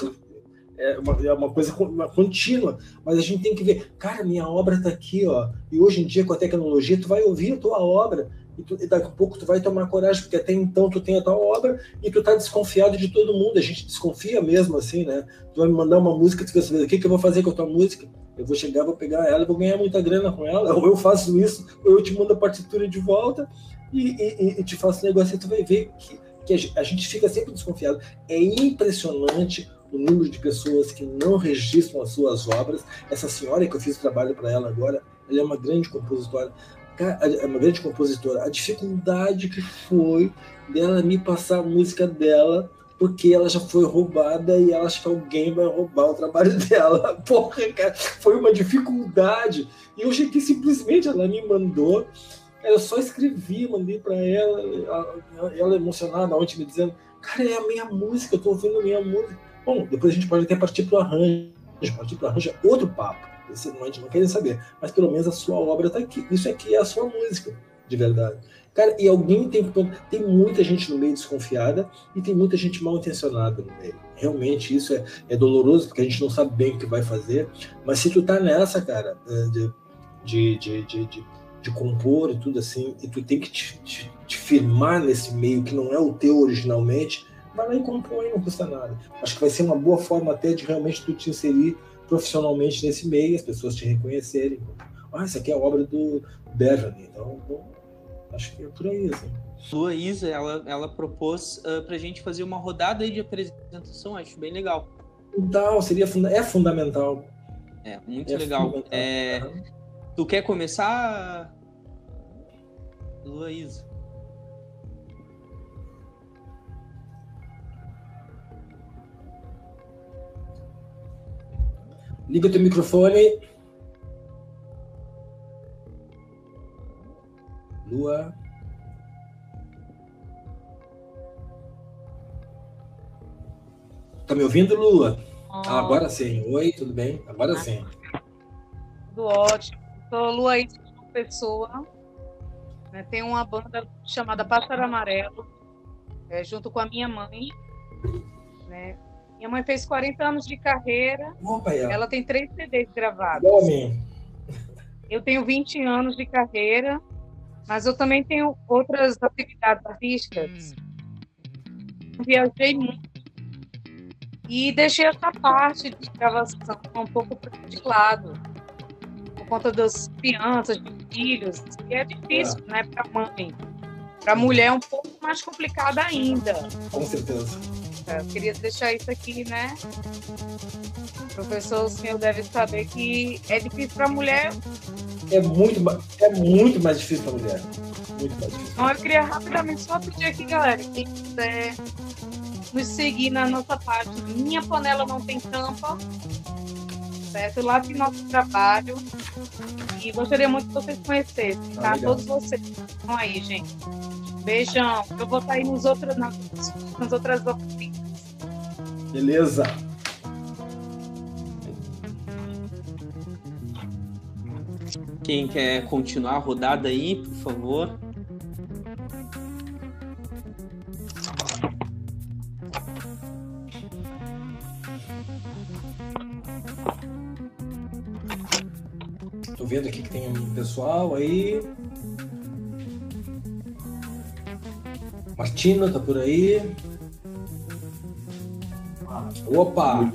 é uma, é uma coisa contínua, mas a gente tem que ver, cara, minha obra está aqui, ó, e hoje em dia com a tecnologia tu vai ouvir a tua obra e, tu, e, daqui a pouco tu vai tomar coragem, porque até então tu tem a tua obra e tu tá desconfiado de todo mundo, a gente desconfia mesmo, assim, né? Tu vai me mandar uma música, tu quer saber o que, que eu vou fazer com a tua música? Eu vou chegar, vou pegar ela, vou ganhar muita grana com ela, ou eu faço isso, ou eu te mando a partitura de volta e, e, e te faço negócio e tu vai ver que, que a gente fica sempre desconfiado. É impressionante o número de pessoas que não registram as suas obras. Essa senhora que eu fiz trabalho para ela agora, ela é uma grande compositora é uma grande compositora, a dificuldade que foi dela me passar a música dela, porque ela já foi roubada e ela acha que alguém vai roubar o trabalho dela. Porra, cara, foi uma dificuldade. E eu que simplesmente ela me mandou, eu só escrevi, mandei para ela, ela, ela emocionada ontem me dizendo, cara, é a minha música, eu tô ouvindo a minha música. Bom, depois a gente pode até partir pro arranjo, partir pro arranjo é outro papo esse não, a gente não quer saber. Mas pelo menos a sua obra está aqui. Isso aqui é a sua música, de verdade. Cara, e alguém tem tem muita gente no meio desconfiada e tem muita gente mal intencionada no meio. Realmente isso é, é doloroso porque a gente não sabe bem o que vai fazer. Mas se tu tá nessa, cara, é, de, de, de, de, de, compor e tudo assim, e tu tem que te, te, te firmar nesse meio que não é o teu originalmente, vai lá e compõe, não custa nada. Acho que vai ser uma boa forma até de realmente tu te inserir profissionalmente nesse meio, as pessoas te reconhecerem. Ah, isso aqui é a obra do Beverly. Então, bom, acho que é por aí. Assim. Luísa, ela, ela propôs uh, para a gente fazer uma rodada de apresentação, acho bem legal. Então, seria é fundamental. É, muito é legal. É, tu quer começar, Luísa? Liga teu microfone. Lua. Tá me ouvindo, Lua? Ah, agora sim. Oi, tudo bem? Agora sim. Tudo ótimo. Sou Lua Pessoa. Né? Tem uma banda chamada Pássaro Amarelo, é, junto com a minha mãe. Né? Minha mãe fez 40 anos de carreira. Opa, ela tem três CDs gravados. Eu tenho 20 anos de carreira. Mas eu também tenho outras atividades artísticas. Viajei muito e deixei essa parte de gravação um pouco de lado, por conta das crianças, de filhos, e é difícil, é. né, para mãe. Para mulher é um pouco mais complicado ainda. Com certeza. Eu queria deixar isso aqui, né? Professor, o senhor deve saber que é difícil para mulher. É muito, é muito mais difícil para mulher. Muito mais difícil. Então, eu queria rapidamente só pedir aqui, galera, quem quiser nos seguir na nossa página Minha Panela Não Tem Tampa, certo? Lá tem nosso trabalho. E gostaria muito que vocês conhecessem, tá? Ah, Todos vocês estão aí, gente. Beijão. Eu vou estar aí nos outros, nas, nas outras oficinas. Beleza. Quem quer continuar a rodada aí, por favor? Tô vendo aqui que tem um pessoal aí. Martina tá por aí. Opa!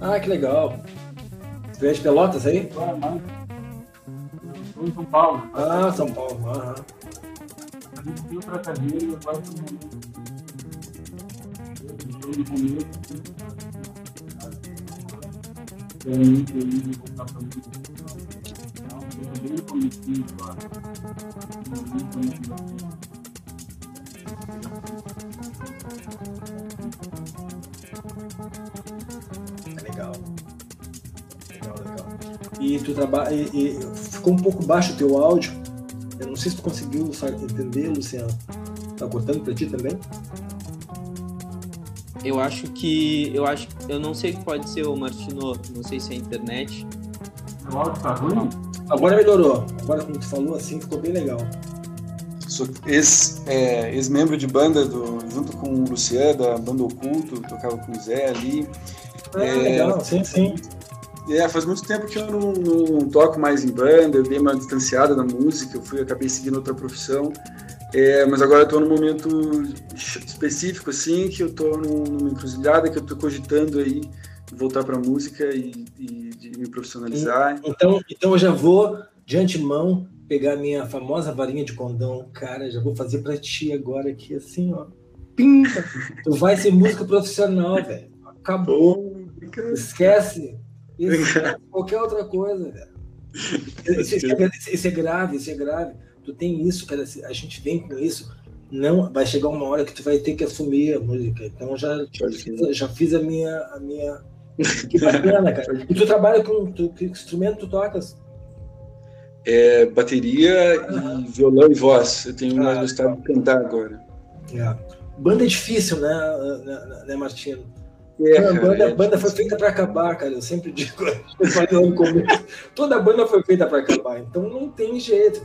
Ah, que legal. Você veio Pelotas aí? Estou em São Paulo. Ah, São Paulo. A gente viu para a carreira e agora no começo. Comecinho agora. Legal. Legal, legal. E tu trabalha. E, e, ficou um pouco baixo o teu áudio. Eu não sei se tu conseguiu entender, Luciano. Tá cortando para ti também? Eu acho que. Eu acho. Eu não sei o que pode ser o Martino. Não sei se é a internet. O áudio tá ruim? Agora melhorou. Agora, como tu falou assim, ficou bem legal. Sou é, ex-membro é, ex de banda do, junto com o Luciano, da banda Oculto, tocava com o Zé ali. Ah, é, legal, sim, sim. É, faz muito tempo que eu não, não, toco mais em banda, eu dei uma distanciada da música, eu fui, acabei seguindo outra profissão. É, mas agora eu estou num momento específico, assim, que eu estou numa encruzilhada, que eu estou cogitando aí voltar para a música e, e de me profissionalizar. Então, então eu já vou, de antemão, pegar minha famosa varinha de condão. Cara, já vou fazer para ti agora aqui, assim, ó. Pinta! tu vai ser música profissional, velho. Acabou. Esquece. Esquece qualquer outra coisa, velho. Isso, isso, é, isso é grave, isso é grave tu tem isso, cara, a gente vem com isso, não vai chegar uma hora que tu vai ter que assumir a música. Então já já fiz a minha a minha que bacana, cara. E tu trabalha com tu, que instrumento tu tocas? É, bateria ah. e violão e voz. Eu tenho mais ah, gostado de cantar agora. É. Banda é difícil, né, né, né Martino? É, a banda, é banda foi feita para acabar, cara. Eu sempre digo, eu no começo, toda banda foi feita para acabar, então não tem jeito.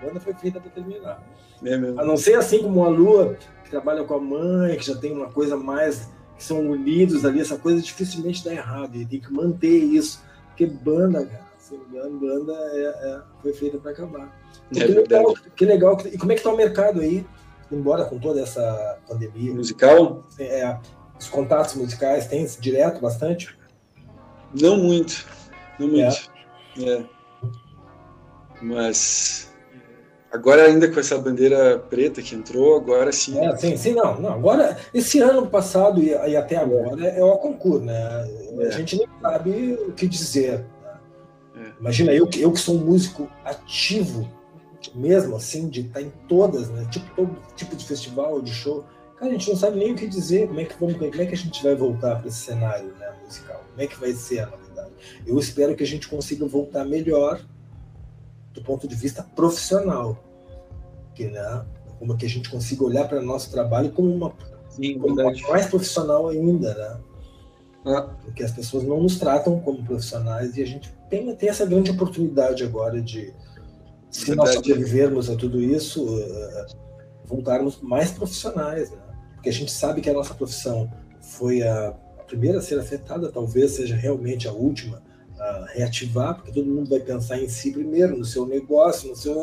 A banda foi feita para terminar. É a não ser assim como a Lua, que trabalha com a mãe, que já tem uma coisa mais. que são unidos ali, essa coisa dificilmente dá errado. E tem que manter isso. Porque banda, cara, se não me engano, banda é, é, foi feita para acabar. É que, legal, que legal. E como é que está o mercado aí? Embora com toda essa pandemia. Musical? É, os contatos musicais tem direto bastante? Não muito. Não muito. É. é. Mas Agora ainda com essa bandeira preta que entrou, agora sim. É, sim, sim, não, não. Agora, esse ano passado e, e até agora é, o concurso, né? É. A gente nem sabe o que dizer. Né? É. Imagina, eu, eu que sou um músico ativo, mesmo assim, de estar em todas, né? Tipo, todo tipo de festival, de show. Cara, a gente não sabe nem o que dizer, como é que, vamos, como é que a gente vai voltar para esse cenário né, musical? Como é que vai ser a novidade? Eu espero que a gente consiga voltar melhor do ponto de vista profissional. Que, né, como que a gente consiga olhar para o nosso trabalho como uma, Sim, como mais profissional ainda, né? Ah. Porque as pessoas não nos tratam como profissionais e a gente tem, tem essa grande oportunidade agora de, se verdade. nós sobrevivermos a tudo isso, uh, voltarmos mais profissionais, né? porque a gente sabe que a nossa profissão foi a primeira a ser afetada, talvez seja realmente a última reativar, porque todo mundo vai pensar em si primeiro, no seu negócio, no seu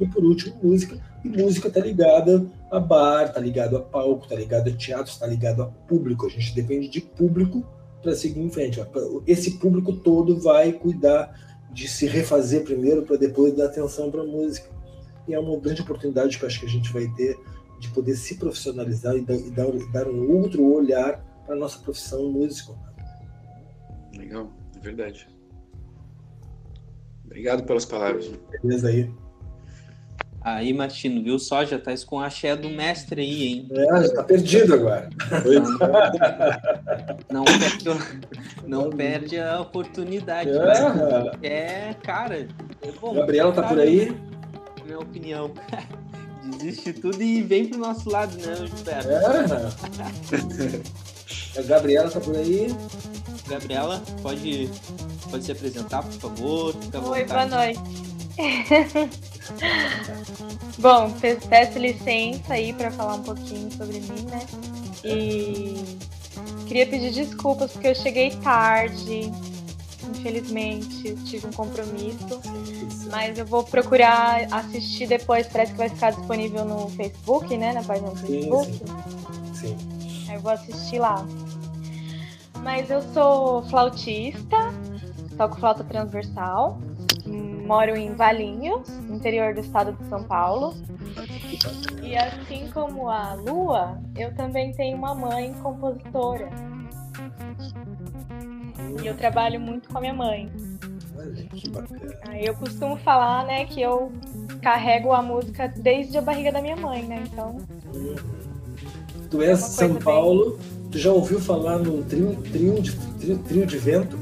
e por último música. E música está ligada a bar, está ligado a palco, está ligado a teatro, está ligado a público. A gente depende de público para seguir em frente. Esse público todo vai cuidar de se refazer primeiro para depois dar atenção para a música. E é uma grande oportunidade que eu acho que a gente vai ter de poder se profissionalizar e e dar, dar um outro olhar para a nossa profissão músico. Legal, é verdade. Obrigado pelas palavras. Beleza aí. Aí, Martino, viu só? Já tá com a axé do mestre aí, hein? É, já tá perdido agora. Não, não, perde, não perde a oportunidade. É, é cara. É bom, Gabriela tá por aí? Minha opinião. Desiste tudo e vem pro nosso lado, né, Gilberto? É. A Gabriela tá por aí? Gabriela, pode, pode se apresentar, por favor? Oi, boa noite. Bom, peço licença aí para falar um pouquinho sobre mim, né? E queria pedir desculpas porque eu cheguei tarde, infelizmente, tive um compromisso, mas eu vou procurar assistir depois, parece que vai ficar disponível no Facebook, né? Na página do Facebook. Sim. Aí eu vou assistir lá. Mas eu sou flautista, toco flauta transversal, moro em Valinhos, interior do estado de São Paulo. E assim como a Lua, eu também tenho uma mãe compositora. E eu trabalho muito com a minha mãe. Olha que bacana. Eu costumo falar, né, que eu carrego a música desde a barriga da minha mãe, né? Então. Tu és de São Paulo, bem... tu já ouviu falar no trio, trio, de, trio, trio de vento?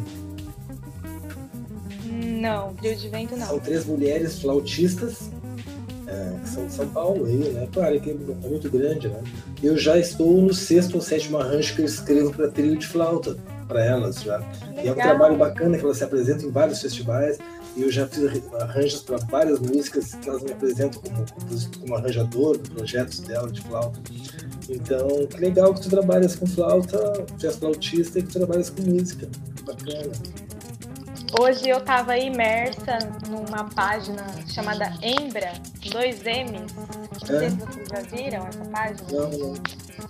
Não, trio de vento não. São três mulheres flautistas é, que são de São Paulo aí, né? Claro que é muito grande, né? Eu já estou no sexto ou sétimo arranjo que eu escrevo para trio de flauta para elas já. E é um trabalho bacana que elas se apresentam em vários festivais. E eu já fiz arranjos para várias músicas que elas me apresentam como, como arranjador do projetos dela de flauta. Então, que legal que tu trabalhas com flauta, tu és flautista e que tu trabalhas com música. Bacana. Hoje eu estava imersa numa página chamada Embra, 2M. Não sei se vocês já viram essa página. Não, não.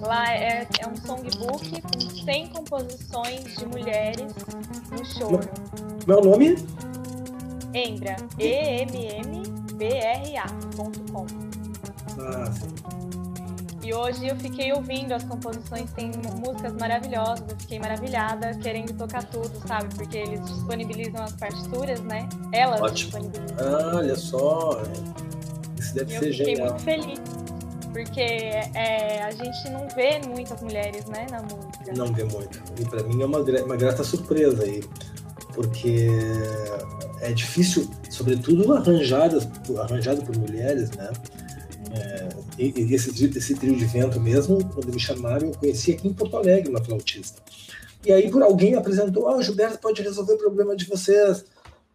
Lá é, é um songbook com 100 composições de mulheres no choro. Meu nome? Embra, E-M-M-B-R-A.com. Ah, sim. E hoje eu fiquei ouvindo as composições, tem músicas maravilhosas, eu fiquei maravilhada, querendo tocar tudo, sabe? Porque eles disponibilizam as partituras, né? Elas Ótimo. disponibilizam. Ah, olha só, isso deve e ser eu fiquei genial. muito feliz, porque é, a gente não vê muitas mulheres, né, na música. Não vê muito. E para mim é uma, uma grata surpresa aí, porque é difícil, sobretudo arranjadas, arranjado por mulheres, né? Esse, esse trio de vento mesmo, quando me chamaram, eu conheci aqui em Porto Alegre uma flautista. E aí, por alguém apresentou: Ah, o Gilberto pode resolver o problema de vocês.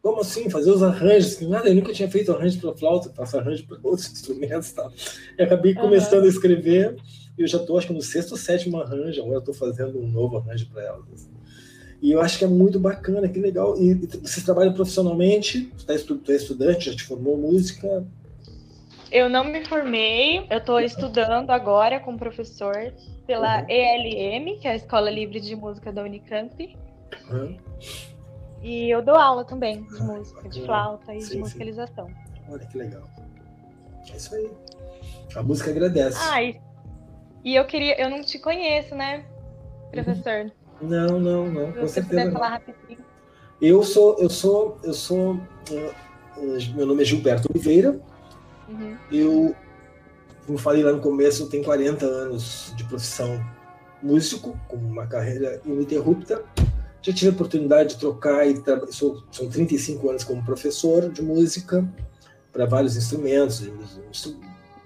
Como assim? Fazer os arranjos? Nada, eu nunca tinha feito arranjo para flauta, faço arranjo para outros instrumentos e tal. E acabei começando uhum. a escrever, e eu já estou, acho que no sexto ou sétimo arranjo, agora estou fazendo um novo arranjo para elas. E eu acho que é muito bacana, que legal. E, e você trabalha profissionalmente, você tá estu, é estudante, já te formou música, eu não me formei, eu estou estudando agora com professor pela uhum. ELM, que é a Escola Livre de Música da Unicamp. Uhum. E eu dou aula também de música, de flauta e sim, de musicalização. Sim. Olha que legal. É isso aí. A música agradece. Ah, e, e eu queria. Eu não te conheço, né, professor? Não, não, não. Se você puder falar rapidinho. Eu sou, eu sou, eu sou. Uh, meu nome é Gilberto Oliveira, Uhum. Eu, como falei lá no começo, tenho 40 anos de profissão músico, com uma carreira ininterrupta. Já tive a oportunidade de trocar e sou, são 35 anos como professor de música para vários instrumentos,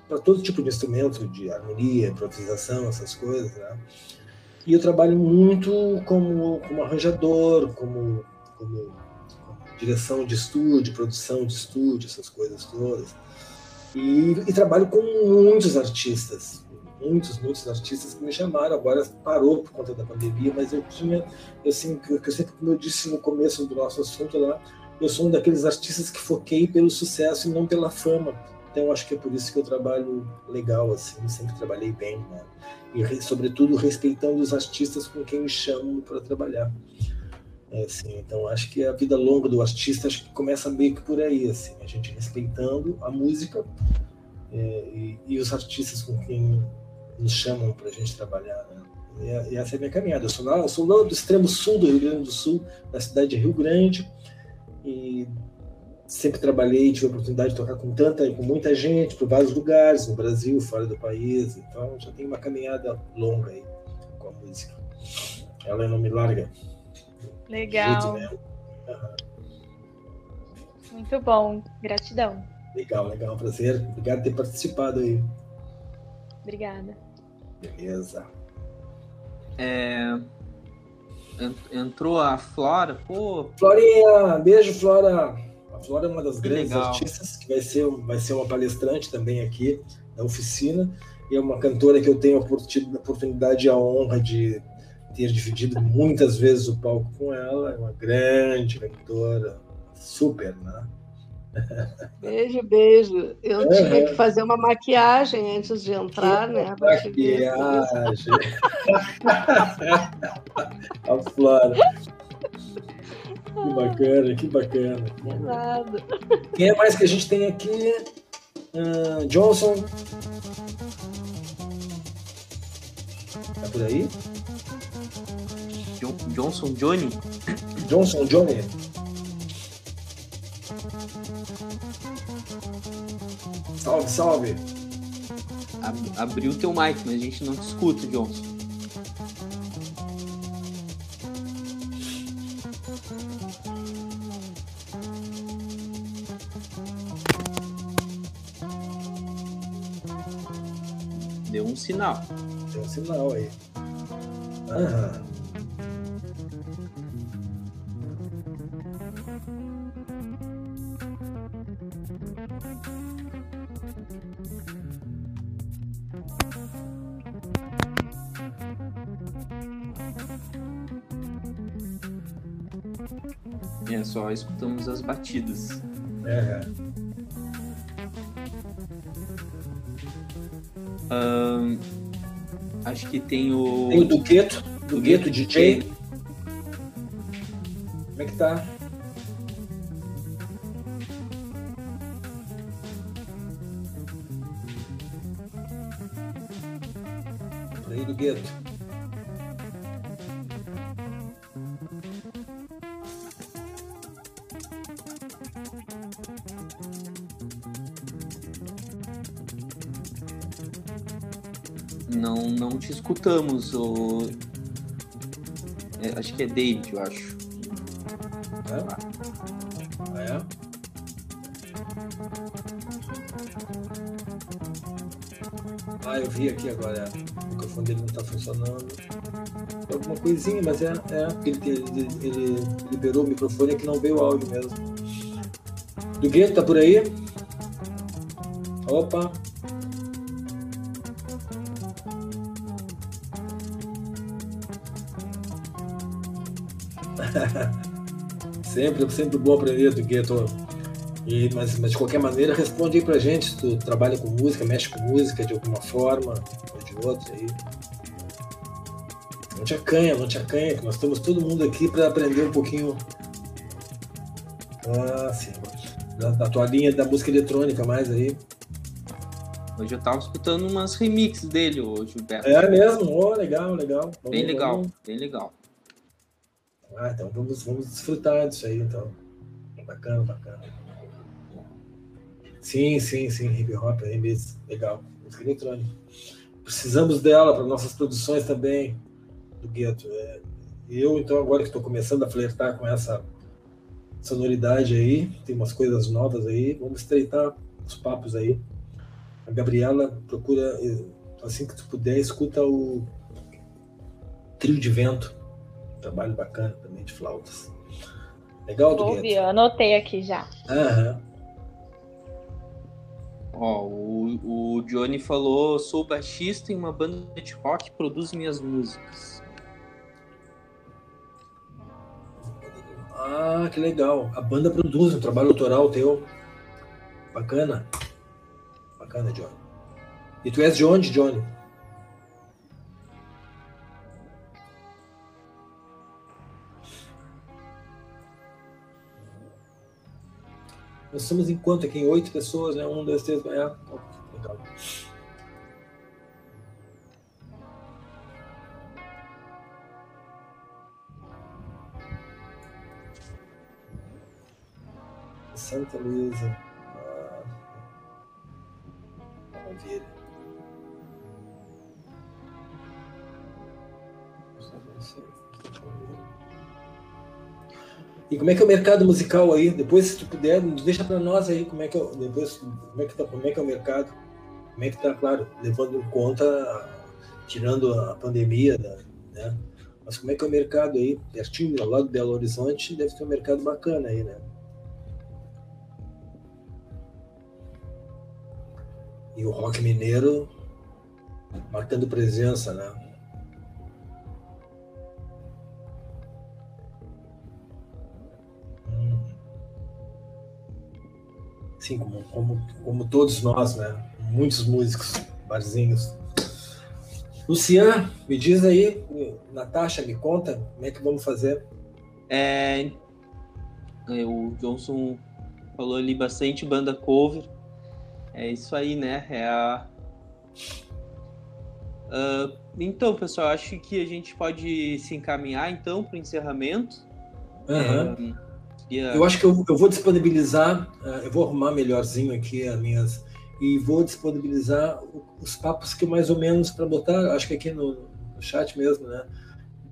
para todo tipo de instrumento, de harmonia, improvisação, essas coisas. Né? E eu trabalho muito como, como arranjador, como, como direção de estúdio, produção de estúdio, essas coisas todas. E, e, trabalho com muitos artistas, muitos, muitos artistas que me chamaram. Agora parou por conta da pandemia, mas eu tinha, assim, eu sempre, como eu disse no começo do nosso assunto lá, eu sou um daqueles artistas que foquei pelo sucesso e não pela fama. Então acho que é por isso que eu trabalho legal, assim, sempre trabalhei bem, né? E sobretudo respeitando os artistas com quem me chamam para trabalhar. É, assim, então acho que a vida longa do artista acho que começa meio que por aí, assim, a gente respeitando a música é, e, e, os artistas com quem nos chamam para a gente trabalhar. Né? E, e, essa é a minha caminhada. Eu sou lá, eu sou lá do extremo sul do Rio Grande do Sul, da cidade de Rio Grande, e sempre trabalhei, tive a oportunidade de tocar com tanta, com muita gente, por vários lugares, no Brasil, fora do país. Então já tenho uma caminhada longa aí com a música. Ela não me larga. Legal. Muito bom, gratidão. Legal, legal, prazer. Obrigado por ter participado aí. Obrigada. Beleza. É, entrou a Flora, pô. Florinha, beijo, Flora. A Flora é uma das que grandes legal. artistas que vai ser, vai ser uma palestrante também aqui na oficina. E é uma cantora que eu tenho a oportunidade e a honra de ter dividido muitas vezes o palco com ela, é uma grande cantora, super, né? Beijo, beijo. Eu uhum. tinha que fazer uma maquiagem antes de entrar, que né? Maquiagem. A Flora. Que bacana, que bacana. É nada. Quem é mais que a gente tem aqui? Uh, Johnson. Tá por aí? Johnson Johnny? Johnson Johnny. Salve, salve. Ab abriu o teu mic, mas a gente não te escuta, Johnson. Deu um sinal. Deu um sinal aí. Aham. Só escutamos as batidas. É. Um, acho que tem o. Tem o do Gueto, do Gueto DJ. Como é que tá? Aí do Gueto. Escutamos. O... É, acho que é David, eu acho. É? Ah, é? Ah, eu vi aqui agora. O microfone dele não está funcionando. Alguma coisinha, mas é, é ele, ele, ele liberou o microfone é que não veio o áudio mesmo. Do Gueto, tá por aí? Opa! Sempre, sempre bom aprender do Gueto. E, mas, mas de qualquer maneira, responde aí pra gente se tu trabalha com música, mexe com música de alguma forma ou de outra aí. Não te acanha, não te acanha, que nós estamos todo mundo aqui para aprender um pouquinho ah, sim, da, da tua linha da música eletrônica mais aí. Hoje eu tava escutando umas remixes dele, o Gilberto. É mesmo? Oh, legal, legal. Vamos, bem legal, vamos. bem legal. Ah, então vamos, vamos desfrutar disso aí, então. Bacana, bacana. Sim, sim, sim, hip hop, remix, legal. Música eletrônica. Precisamos dela para nossas produções também, do gueto. É, eu, então, agora que estou começando a flertar com essa sonoridade aí, tem umas coisas novas aí, vamos estreitar os papos aí. A Gabriela procura, assim que tu puder, escuta o Trio de Vento trabalho bacana também de flautas. Legal, Ouvi, eu anotei aqui já. Aham. Ó, o, o Johnny falou: sou baixista em uma banda de rock que produz minhas músicas. Ah, que legal. A banda produz um trabalho autoral teu. Bacana. Bacana, Johnny. E tu és de onde, Johnny? Nós estamos em quanto aqui? Em oito pessoas, né? Um, dois, três, é. Legal. Santa Luísa. Ah, maravilha. E como é que é o mercado musical aí? Depois, se tu puder, deixa para nós aí como é que é, depois, como é que tá, como é que é o mercado? Como é que tá, claro, levando em conta, tirando a pandemia, né? Mas como é que é o mercado aí? Pertinho, ao lado do Belo Horizonte, deve ter um mercado bacana aí, né? E o rock mineiro marcando presença, né? Sim, como, como, como todos nós, né? Muitos músicos, barzinhos. Lucian, me diz aí, Natasha, me conta como é que vamos fazer. É, é, o Johnson falou ali bastante banda cover. É isso aí, né? É a. Uh, então, pessoal, acho que a gente pode se encaminhar então para o encerramento. Uhum. É, Yeah. Eu acho que eu, eu vou disponibilizar, uh, eu vou arrumar melhorzinho aqui as minhas e vou disponibilizar os papos que mais ou menos para botar, acho que aqui no, no chat mesmo, né?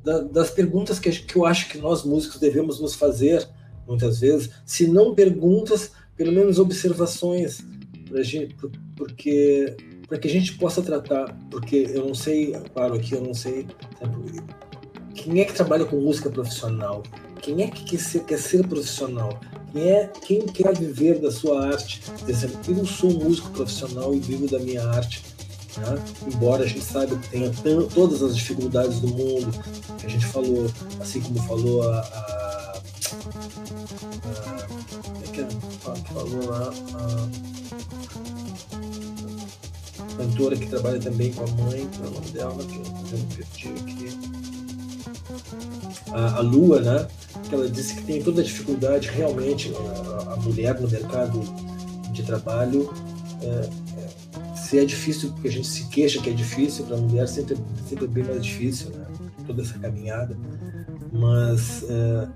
Da, das perguntas que, que eu acho que nós músicos devemos nos fazer muitas vezes, se não perguntas, pelo menos observações para gente, porque para que a gente possa tratar, porque eu não sei, claro aqui eu não sei, quem é que trabalha com música profissional? Quem é que quer ser, quer ser profissional? Quem, é, quem quer viver da sua arte? Dizendo, eu sou músico profissional e vivo da minha arte. Né? Embora a gente saiba que tenha todas as dificuldades do mundo, que a gente falou, assim como falou a. a, a é que falou lá? A cantora que trabalha também com a mãe, qual é o nome dela? Que eu não perdi aqui a, a Lua, né? Que ela disse que tem toda a dificuldade realmente a, a mulher no mercado de trabalho. É, é, se é difícil, porque a gente se queixa que é difícil, para a mulher sempre, sempre é bem mais difícil, né? Toda essa caminhada. Mas é,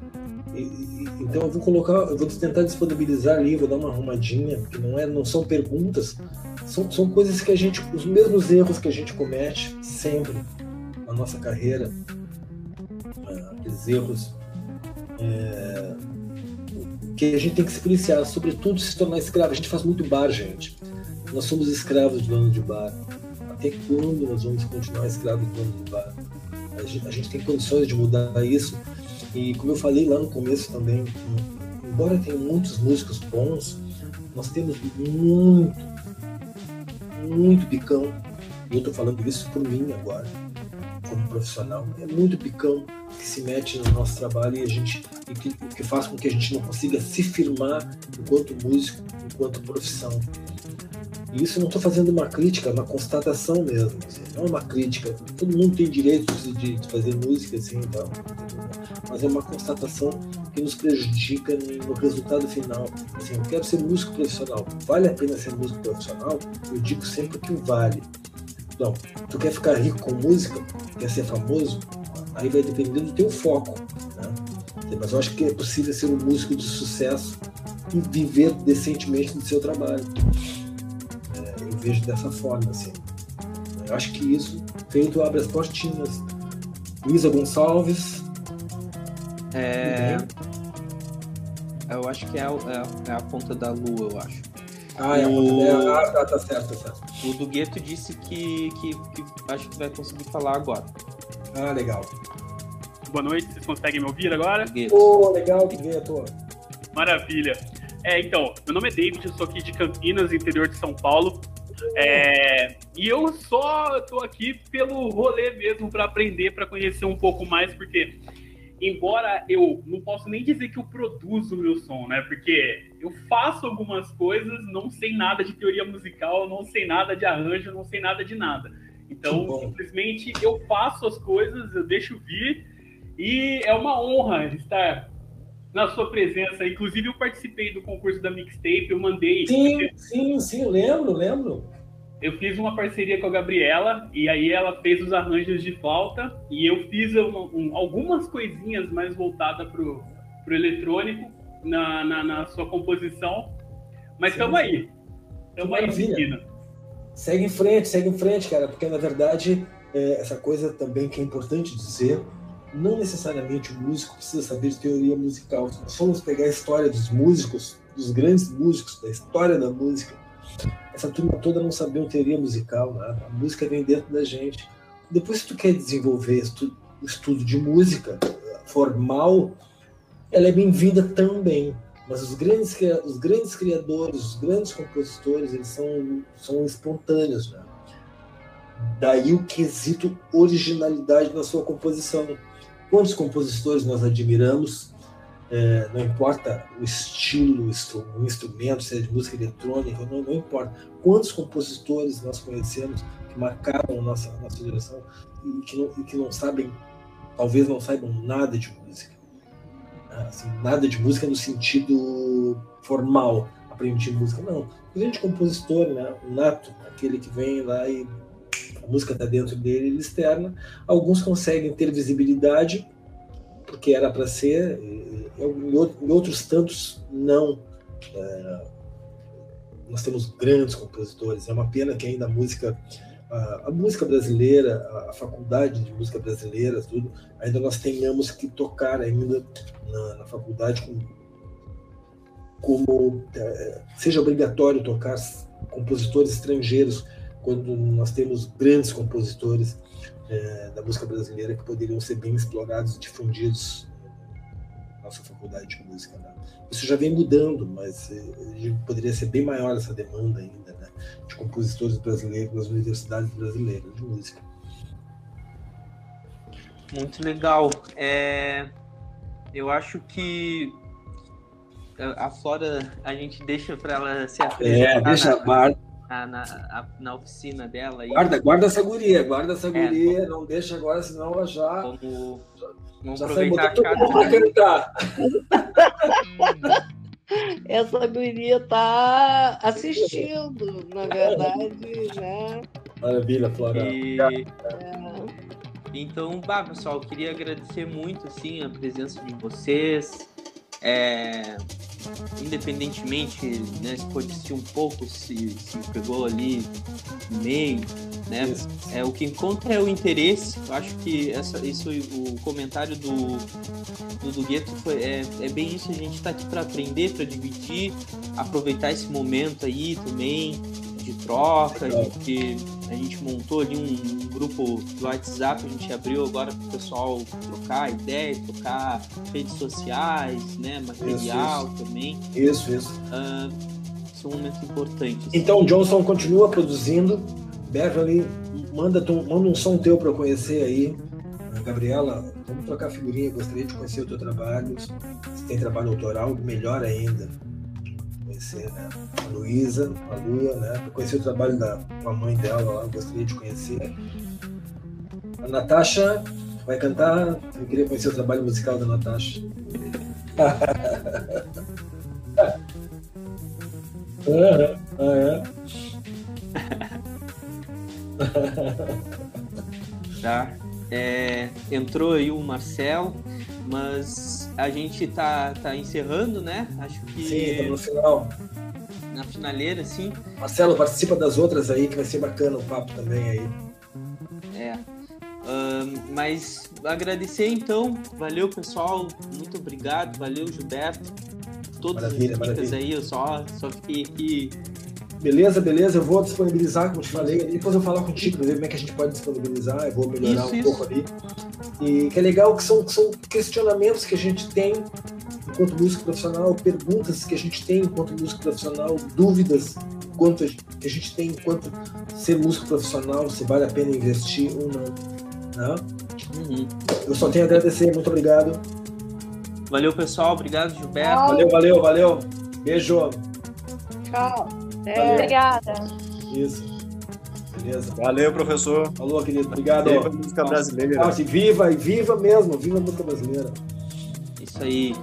então eu vou colocar, eu vou tentar disponibilizar ali, vou dar uma arrumadinha, porque não é, não são perguntas, são, são coisas que a gente, os mesmos erros que a gente comete sempre na nossa carreira, erros é, que a gente tem que se policiar, sobretudo se tornar escravo. A gente faz muito bar, gente. Nós somos escravos de dono de bar. Até quando nós vamos continuar escravos de dono de bar? A gente, a gente tem condições de mudar isso. E como eu falei lá no começo também, embora tenha muitos músicos bons, nós temos muito, muito picão. E eu estou falando isso por mim agora, como profissional. É muito picão que se mete no nosso trabalho e a gente e que, que faz com que a gente não consiga se firmar enquanto músico, enquanto profissão. E isso não estou fazendo uma crítica, é uma constatação mesmo. Assim, não é uma crítica. Todo mundo tem direito de, de fazer música, assim, então, mas é uma constatação que nos prejudica no resultado final. Assim, eu quero ser músico profissional. Vale a pena ser músico profissional? Eu digo sempre que vale. Não, tu quer ficar rico com música? Quer ser famoso? Aí vai depender do teu foco. Né? Mas eu acho que é possível ser um músico de sucesso e viver decentemente do seu trabalho. É, eu vejo dessa forma, assim. Eu acho que isso feito abre as portinhas. Luísa Gonçalves. É. Eu acho que é, é, é, a ponta da lua, eu acho. Ah, é ponta da Ah, tá, tá certo, tá certo. O do Gueto disse que, que, que acho que vai conseguir falar agora. Ah, legal. Boa noite, vocês conseguem me ouvir agora? Ô, oh, legal, que veio a tua. Maravilha. É, então, meu nome é David, eu sou aqui de Campinas, interior de São Paulo. É, e eu só tô aqui pelo rolê mesmo para aprender, para conhecer um pouco mais, porque embora eu não posso nem dizer que eu produzo o meu som, né? Porque eu faço algumas coisas, não sei nada de teoria musical, não sei nada de arranjo, não sei nada de nada. Então, simplesmente eu faço as coisas, eu deixo vir e é uma honra estar na sua presença. Inclusive, eu participei do concurso da mixtape, eu mandei. Sim, sim, sim, lembro, lembro. Eu fiz uma parceria com a Gabriela e aí ela fez os arranjos de flauta e eu fiz um, um, algumas coisinhas mais voltadas pro, pro eletrônico na, na, na sua composição. Mas estamos aí. Estamos aí, menina. Segue em frente, segue em frente, cara, porque na verdade é, essa coisa também que é importante dizer não necessariamente o músico precisa saber de teoria musical. Se nós formos pegar a história dos músicos, dos grandes músicos, da história da música, essa turma toda não sabia teoria musical, né? a música vem dentro da gente. Depois, se tu quer desenvolver o estudo de música formal, ela é bem-vinda também. Mas os grandes, os grandes criadores, os grandes compositores, eles são, são espontâneos. Né? Daí o quesito originalidade na sua composição. Quantos compositores nós admiramos, é, não importa o estilo, o instrumento, se é de música eletrônica, não, não importa. Quantos compositores nós conhecemos que marcaram nossa, nossa geração e que, não, e que não sabem, talvez não saibam nada de música. Assim, nada de música no sentido formal, aprendi música, não. O grande compositor, né, o nato, aquele que vem lá e a música está dentro dele, ele externa. Alguns conseguem ter visibilidade, porque era para ser, em outros tantos, não. É, nós temos grandes compositores, é uma pena que ainda a música. A, música brasileira, a, faculdade de música brasileira, tudo, ainda nós tenhamos que tocar ainda na, na faculdade com, como é, seja obrigatório tocar compositores estrangeiros quando nós temos grandes compositores é, da música brasileira que poderiam ser bem explorados e difundidos na nossa faculdade de música. Né? Isso já vem mudando, mas é, poderia ser bem maior essa demanda ainda né? De compositores brasileiros nas universidades brasileiras de música. Muito legal. É, eu acho que a Flora a gente deixa para ela se apresentar. É, deixa na... a na, na, na oficina dela. Aí. Guarda, guarda essa guria, guarda essa é, guria, é, não deixa agora, senão ela já. Vamos, vamos já aproveitar cada. essa guria tá assistindo, na verdade, né? Maravilha, Flora. E... É. Então, bah, pessoal, eu queria agradecer muito assim, a presença de vocês. É, independentemente, né, se pode assistir um pouco, se, se pegou ali no meio, né? É, o que conta é o interesse. Eu acho que essa, isso, o comentário do, do, do Gueto foi, é, é bem isso. A gente está aqui para aprender, para dividir, aproveitar esse momento aí também de troca, que a gente montou ali um grupo do WhatsApp, a gente abriu agora para o pessoal trocar ideias, trocar redes sociais, né, material isso, isso. também. Isso, isso. Uh, isso é um momento importante. Assim. Então, Johnson continua produzindo. Beverly, manda, manda um som teu para eu conhecer aí. Gabriela, vamos trocar figurinha, gostaria de conhecer o teu trabalho. Se tem trabalho autoral, melhor ainda conhecer, né? A Luísa, a Lua, né? Eu conheci o trabalho da com a mãe dela lá, gostaria de conhecer. A Natasha vai cantar, eu queria conhecer o trabalho musical da Natasha. ah, é. tá. É, entrou aí o Marcelo, mas a gente tá, tá encerrando, né? Acho que. Sim, tá no final. Na finaleira, sim. Marcelo, participa das outras aí, que vai ser bacana o papo também aí. É. Um, mas agradecer então, valeu pessoal, muito obrigado, valeu Gilberto, todas maravilha, as dicas aí, eu só, só fiquei aqui Beleza, beleza, eu vou disponibilizar, como te falei, depois eu vou falar contigo, ver como é que a gente pode disponibilizar, eu vou melhorar isso, um isso. pouco ali. E que é legal que são, são questionamentos que a gente tem enquanto músico profissional, perguntas que a gente tem enquanto músico profissional, dúvidas quanto que a gente tem enquanto ser músico profissional, se vale a pena investir ou não. Né? Uhum. Eu só tenho a agradecer, muito obrigado. Valeu, pessoal. Obrigado, Gilberto. Valeu, valeu, valeu. Beijo. Tchau. É. Obrigada. Isso. Beleza. Valeu, professor. Falou, querido. Obrigado. Viva a música brasileira. Nossa, viva, e viva mesmo. Viva a música brasileira. Isso aí.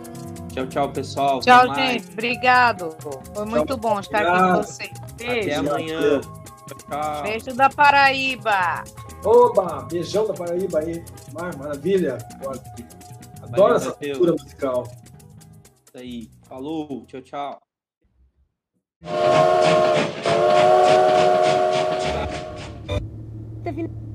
Tchau, tchau, pessoal. Tchau, Até gente. Mais. Obrigado. Foi muito tchau. bom estar Obrigado. aqui com vocês. Beijo. Até amanhã. Tchau. Beijo da Paraíba. Oba! Beijão da Paraíba aí. Maravilha. Adoro Valeu, essa cultura musical. Isso aí. Falou. Tchau, tchau. Definitivamente.